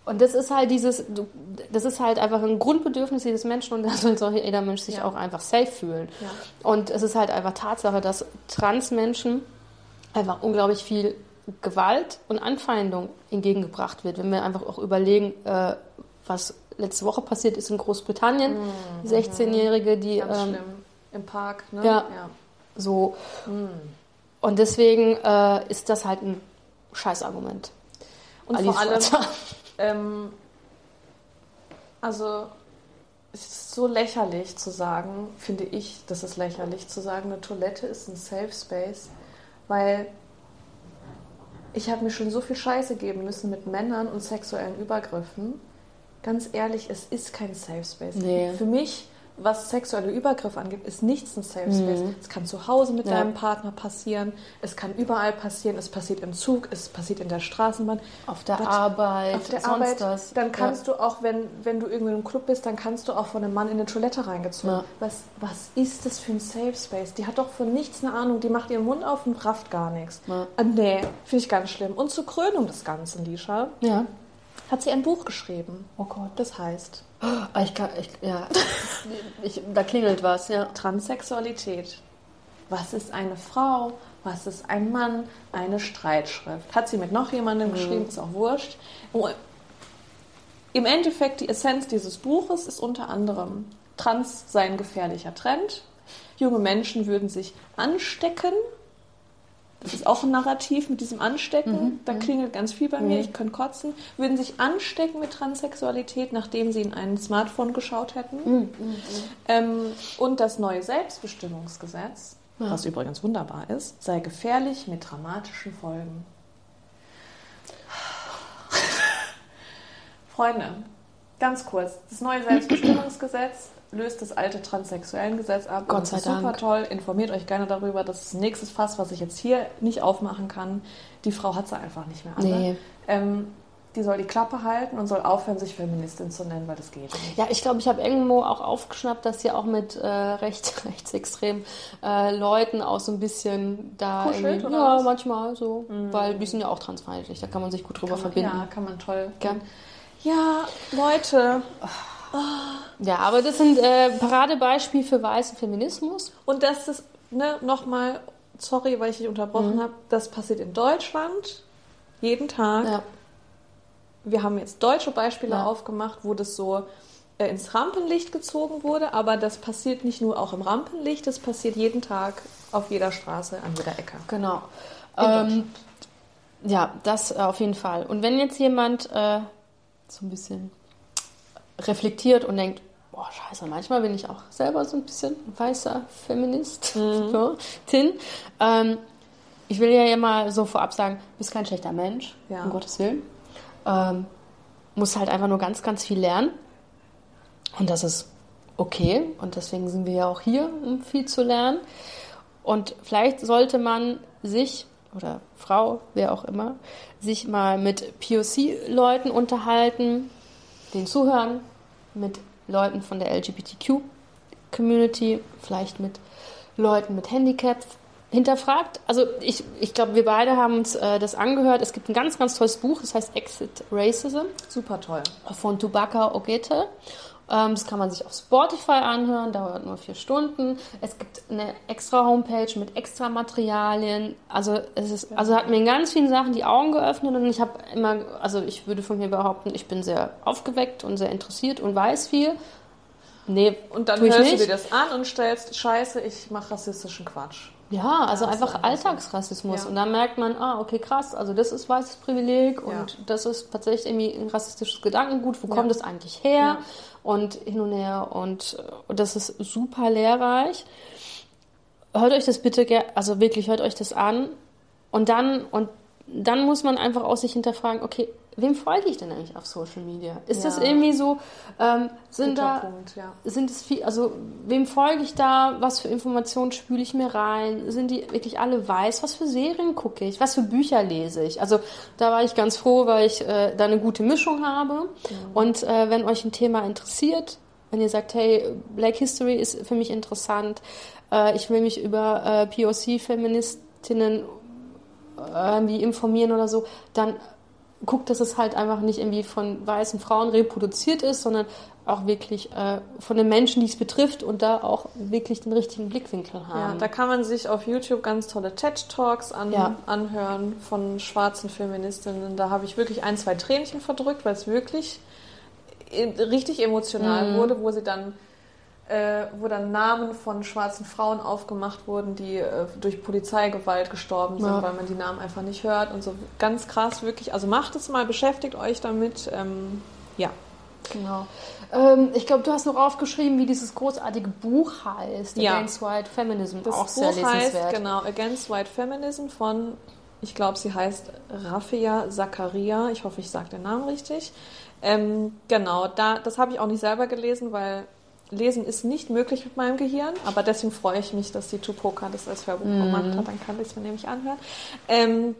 und das ist halt dieses, das ist halt einfach ein Grundbedürfnis jedes Menschen und da soll so jeder Mensch sich Ja. auch einfach safe fühlen. Ja. Und es ist halt einfach Tatsache, dass Transmenschen einfach unglaublich viel Gewalt und Anfeindung entgegengebracht wird. Wenn wir einfach auch überlegen, äh, was letzte Woche passiert ist in Großbritannien, 16-Jährige, die Mhm. Ganz ähm, schlimm. Im Park, ne? ja. so und deswegen äh, ist das halt ein Scheißargument. Und Alice vor allem, ähm, also es ist so lächerlich zu sagen, finde ich, das ist lächerlich zu sagen, eine Toilette ist ein Safe Space, weil ich habe mir schon so viel Scheiße geben müssen mit Männern und sexuellen Übergriffen. Ganz ehrlich, es ist kein Safe Space. Nee. Für mich, was sexuelle Übergriffe angeht, ist nichts ein Safe Space. Es kann zu Hause mit Mhm. Ja. deinem Partner passieren, es kann überall passieren, es passiert im Zug, es passiert in der Straßenbahn. Auf der Was- Arbeit, Auf der sonst Arbeit, was. dann kannst du auch, wenn, wenn du irgendwo im Club bist, dann kannst du auch von einem Mann in eine Toilette reingezogen. Ja. Was, was ist das für ein Safe Space? Die hat doch von nichts eine Ahnung. Die macht ihren Mund auf und rafft gar nichts. Ja. Ah, nee, finde ich ganz schlimm. Und zur Krönung des Ganzen, Lisha, Ja. hat sie ein Buch geschrieben. Oh Gott. Das heißt Ah, Ich kann, ich, ja. ich, da klingelt was, ja. Transsexualität. Was ist eine Frau? Was ist ein Mann? Eine Streitschrift. Hat sie mit noch jemandem geschrieben, ist auch wurscht. Im Endeffekt, die Essenz dieses Buches ist unter anderem, Trans sei ein gefährlicher Trend. Junge Menschen würden sich anstecken. Das ist auch ein Narrativ mit diesem Anstecken. Da klingelt ganz viel bei mir. Ich könnte kotzen. Würden sich anstecken mit Transsexualität, nachdem sie in ein Smartphone geschaut hätten. Ähm, und das neue Selbstbestimmungsgesetz, was übrigens wunderbar ist, sei gefährlich mit dramatischen Folgen. Freunde, ganz kurz. Das neue Selbstbestimmungsgesetz löst das alte Transsexuellengesetz ab. Gott das sei ist super Dank. toll. Informiert euch gerne darüber. Das ist nächstes Fass, was ich jetzt hier nicht aufmachen kann. Die Frau hat sie einfach nicht mehr alle. Nee. Ähm, die soll die Klappe halten und soll aufhören, sich Feministin zu nennen, weil das geht nicht. Ja, ich glaube, ich habe irgendwo auch aufgeschnappt, dass sie auch mit äh, recht, rechtsextremen äh, Leuten auch so ein bisschen da Kuschelt, oder ja, was? manchmal so, weil die sind ja auch transfeindlich, da kann man sich gut drüber verbinden. Ja, kann man toll. Gell? Ja, Leute. Ja, aber das sind äh, Paradebeispiel für weißen Feminismus. Und das ist, ne, nochmal, sorry, weil ich dich unterbrochen habe, das passiert in Deutschland jeden Tag. Ja. Wir haben jetzt deutsche Beispiele Ja. aufgemacht, wo das so äh, ins Rampenlicht gezogen wurde, aber das passiert nicht nur auch im Rampenlicht, das passiert jeden Tag auf jeder Straße, an jeder Ecke. Genau. Ähm, ja, das auf jeden Fall. Und wenn jetzt jemand äh, so ein bisschen reflektiert und denkt, boah, scheiße, manchmal bin ich auch selber so ein bisschen weißer Feminist, Mhm. so, Tin. Ähm, ich will ja immer so vorab sagen, du bist kein schlechter Mensch, Ja. um Gottes Willen. Ähm, musst halt einfach nur ganz, ganz viel lernen. Und das ist okay. Und deswegen sind wir ja auch hier, um viel zu lernen. Und vielleicht sollte man sich oder Frau, wer auch immer, sich mal mit POC-Leuten unterhalten, denen zuhören, mit Leuten von der LGBTQ-Community, vielleicht mit Leuten mit Handicaps hinterfragt. Also ich, ich glaube, wir beide haben uns äh, das angehört. Es gibt ein ganz, ganz tolles Buch, das heißt Exit Racism Super toll. von Tubaka Ogete. Ähm, das kann man sich auf Spotify anhören, dauert nur vier Stunden. Es gibt eine extra Homepage mit extra Materialien. Also es ist, also hat mir in ganz vielen Sachen die Augen geöffnet und ich habe immer, also ich würde von mir behaupten, ich bin sehr aufgeweckt und sehr interessiert und weiß viel. Nee, Und dann hörst du dir das an und stellst, scheiße, ich mache rassistischen Quatsch. Ja, also Ja, einfach. Alltagsrassismus. Ja. Und dann merkt man, ah, okay, krass, also das ist weißes Privileg Ja. und das ist tatsächlich irgendwie ein rassistisches Gedankengut. Wo Ja. kommt das eigentlich her? Und hin und her. Und, äh, und das ist super lehrreich. Hört euch das bitte, also wirklich, hört euch das an. Und dann, und dann muss man einfach auch sich hinterfragen, okay, wem folge ich denn eigentlich auf Social Media? Ist das Ja. irgendwie so, ähm, sind Guter da, Punkt, ja. sind es viel, also wem folge ich da? Was für Informationen spüle ich mir rein? Sind die wirklich alle weiß? Was für Serien gucke ich? Was für Bücher lese ich? Also da war ich ganz froh, weil ich äh, da eine gute Mischung habe. Und äh, wenn euch ein Thema interessiert, wenn ihr sagt, hey, Black History ist für mich interessant, äh, ich will mich über äh, POC-Feministinnen irgendwie informieren oder so, dann guckt, dass es halt einfach nicht irgendwie von weißen Frauen reproduziert ist, sondern auch wirklich äh, von den Menschen, die es betrifft und da auch wirklich den richtigen Blickwinkel Ja, haben. da kann man sich auf YouTube ganz tolle TED-Talks an, Ja. anhören von schwarzen Feministinnen. Da habe ich wirklich ein, zwei Tränchen verdrückt, weil es wirklich e- richtig emotional Mhm. wurde, wo sie dann äh, wo dann Namen von schwarzen Frauen aufgemacht wurden, die äh, durch Polizeigewalt gestorben sind, Ja. weil man die Namen einfach nicht hört und so ganz krass wirklich. Also macht es mal, beschäftigt euch damit. Ähm, ja, Genau. Ähm, ich glaube, du hast noch aufgeschrieben, wie dieses großartige Buch heißt, Ja. Against White Feminism, Das auch sehr Buch heißt lesenswert. genau Against White Feminism von, ich glaube, sie heißt Rafia Zakaria. Ich hoffe, ich sage den Namen richtig. Ähm, genau, da, das habe ich auch nicht selber gelesen, weil Lesen ist nicht möglich mit meinem Gehirn. Aber deswegen freue ich mich, dass die Tupoka das als Hörbuch Mhm. gemacht hat. Dann kann ich es mir nämlich anhören. Ähm,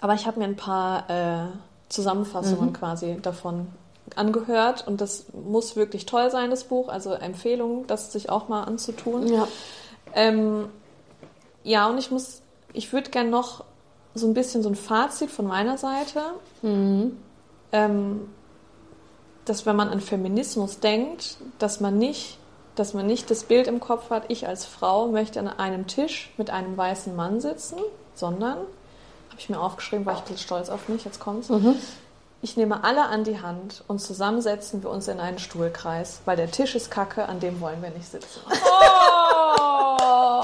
aber ich habe mir ein paar äh, Zusammenfassungen Mhm. quasi davon angehört und das muss wirklich toll sein, das Buch. Also Empfehlung, das sich auch mal anzutun. Ja. Ähm, ja, und ich muss, ich würde gerne noch so ein bisschen so ein Fazit von meiner Seite, Mhm. ähm, dass wenn man an Feminismus denkt, dass man nicht, dass man nicht das Bild im Kopf hat, ich als Frau möchte an einem Tisch mit einem weißen Mann sitzen, sondern, habe ich mir aufgeschrieben, war ich ein bisschen stolz auf mich, jetzt kommt's. Mhm. Ich nehme alle an die Hand und zusammen setzen wir uns in einen Stuhlkreis, weil der Tisch ist kacke, an dem wollen wir nicht sitzen. Oh!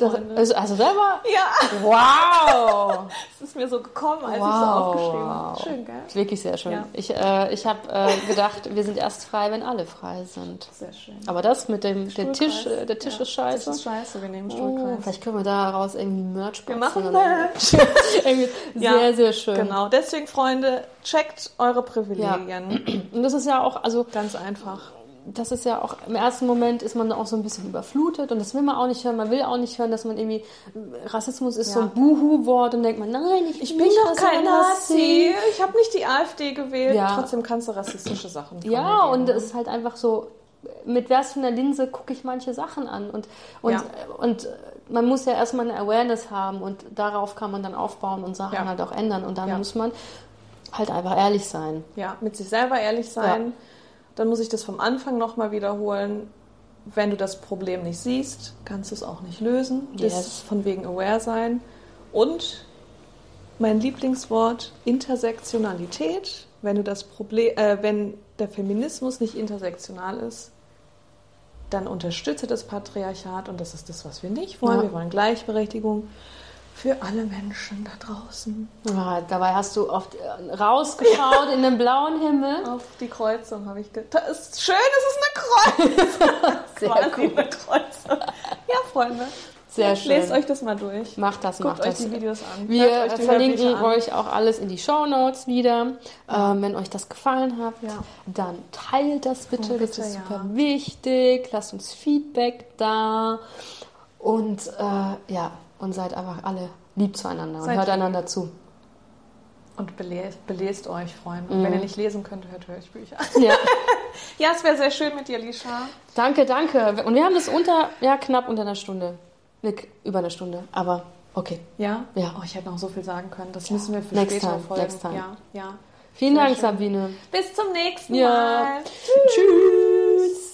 Das, also, also selber, Ja, wow! es ist mir so gekommen, als ich so Wow. aufgeschrieben habe. Schön, gell? Wirklich sehr schön. Ja. Ich, äh, ich habe äh, gedacht, wir sind erst frei, wenn alle frei sind. Sehr schön. Aber das mit dem der. Tisch, äh, der Tisch Ja, ist scheiße. Tisch ist scheiße, wir nehmen Oh, Stuhlkreis. vielleicht können wir daraus irgendwie Merch wir machen das. irgendwie Ja, sehr, sehr schön. Genau, deswegen, Freunde, checkt eure Privilegien. Und das ist ja auch, also Ganz einfach. Das ist ja auch, im ersten Moment ist man auch so ein bisschen überflutet und das will man auch nicht hören. Man will auch nicht hören, dass man irgendwie, Rassismus ist so Ja. ein Buhu-Wort und denkt man, nein, ich, Ich bin bin doch kein Nazi. Nazi. Ich habe nicht die AfD gewählt. Ja. Trotzdem kannst du rassistische Sachen Ja, und geben. es ist halt einfach so, mit was für einer Linse gucke ich manche Sachen an. Und, und, Ja. und man muss ja erstmal eine Awareness haben und darauf kann man dann aufbauen und Sachen Ja. halt auch ändern. Und dann Ja. muss man halt einfach ehrlich sein. ja, mit sich selber ehrlich sein. Dann muss ich das vom Anfang nochmal wiederholen. Wenn du das Problem nicht siehst, kannst du es auch nicht lösen. Das Yes. ist von wegen aware sein. Und mein Lieblingswort Intersektionalität. Wenn du das Problem, äh, wenn der Feminismus nicht intersektional ist, dann unterstütze das Patriarchat und das ist das, was wir nicht wollen. Ja. Wir wollen Gleichberechtigung für alle Menschen da draußen. Ja, dabei hast du oft äh, rausgeschaut in den blauen Himmel. Auf die Kreuzung habe ich gedacht. Ist schön, es ist eine Kreuzung. Sehr Quasi cool. eine Kreuzung. Ja, Freunde. Sehr Lest schön. euch das mal durch. Macht das, Guckt macht euch das. die Videos an. Wir euch verlinken euch auch alles in die Show Notes wieder. Ähm, wenn euch das gefallen hat, Ja. dann teilt das bitte. Oh, das bitte, ist ja. super wichtig. Lasst uns Feedback da. Und äh, ja, und seid einfach alle lieb zueinander und Seid hört lieb. einander zu. Und belest, belest euch, Freunde. Und wenn ihr nicht lesen könnt, hört Hörbücher. Ja. Ja, es wäre sehr schön mit dir, Lisha. danke, danke. Und wir haben das unter, ja, knapp unter einer Stunde. Nick, über eine Stunde. Aber okay. Ja? Ja. Oh, ich hätte noch so viel sagen können. Das müssen wir für Next spätere time, Folgen. next time. Ja, ja. Vielen Sehr Dank, schön. Sabine. Bis zum nächsten Ja. Mal. Tschüss.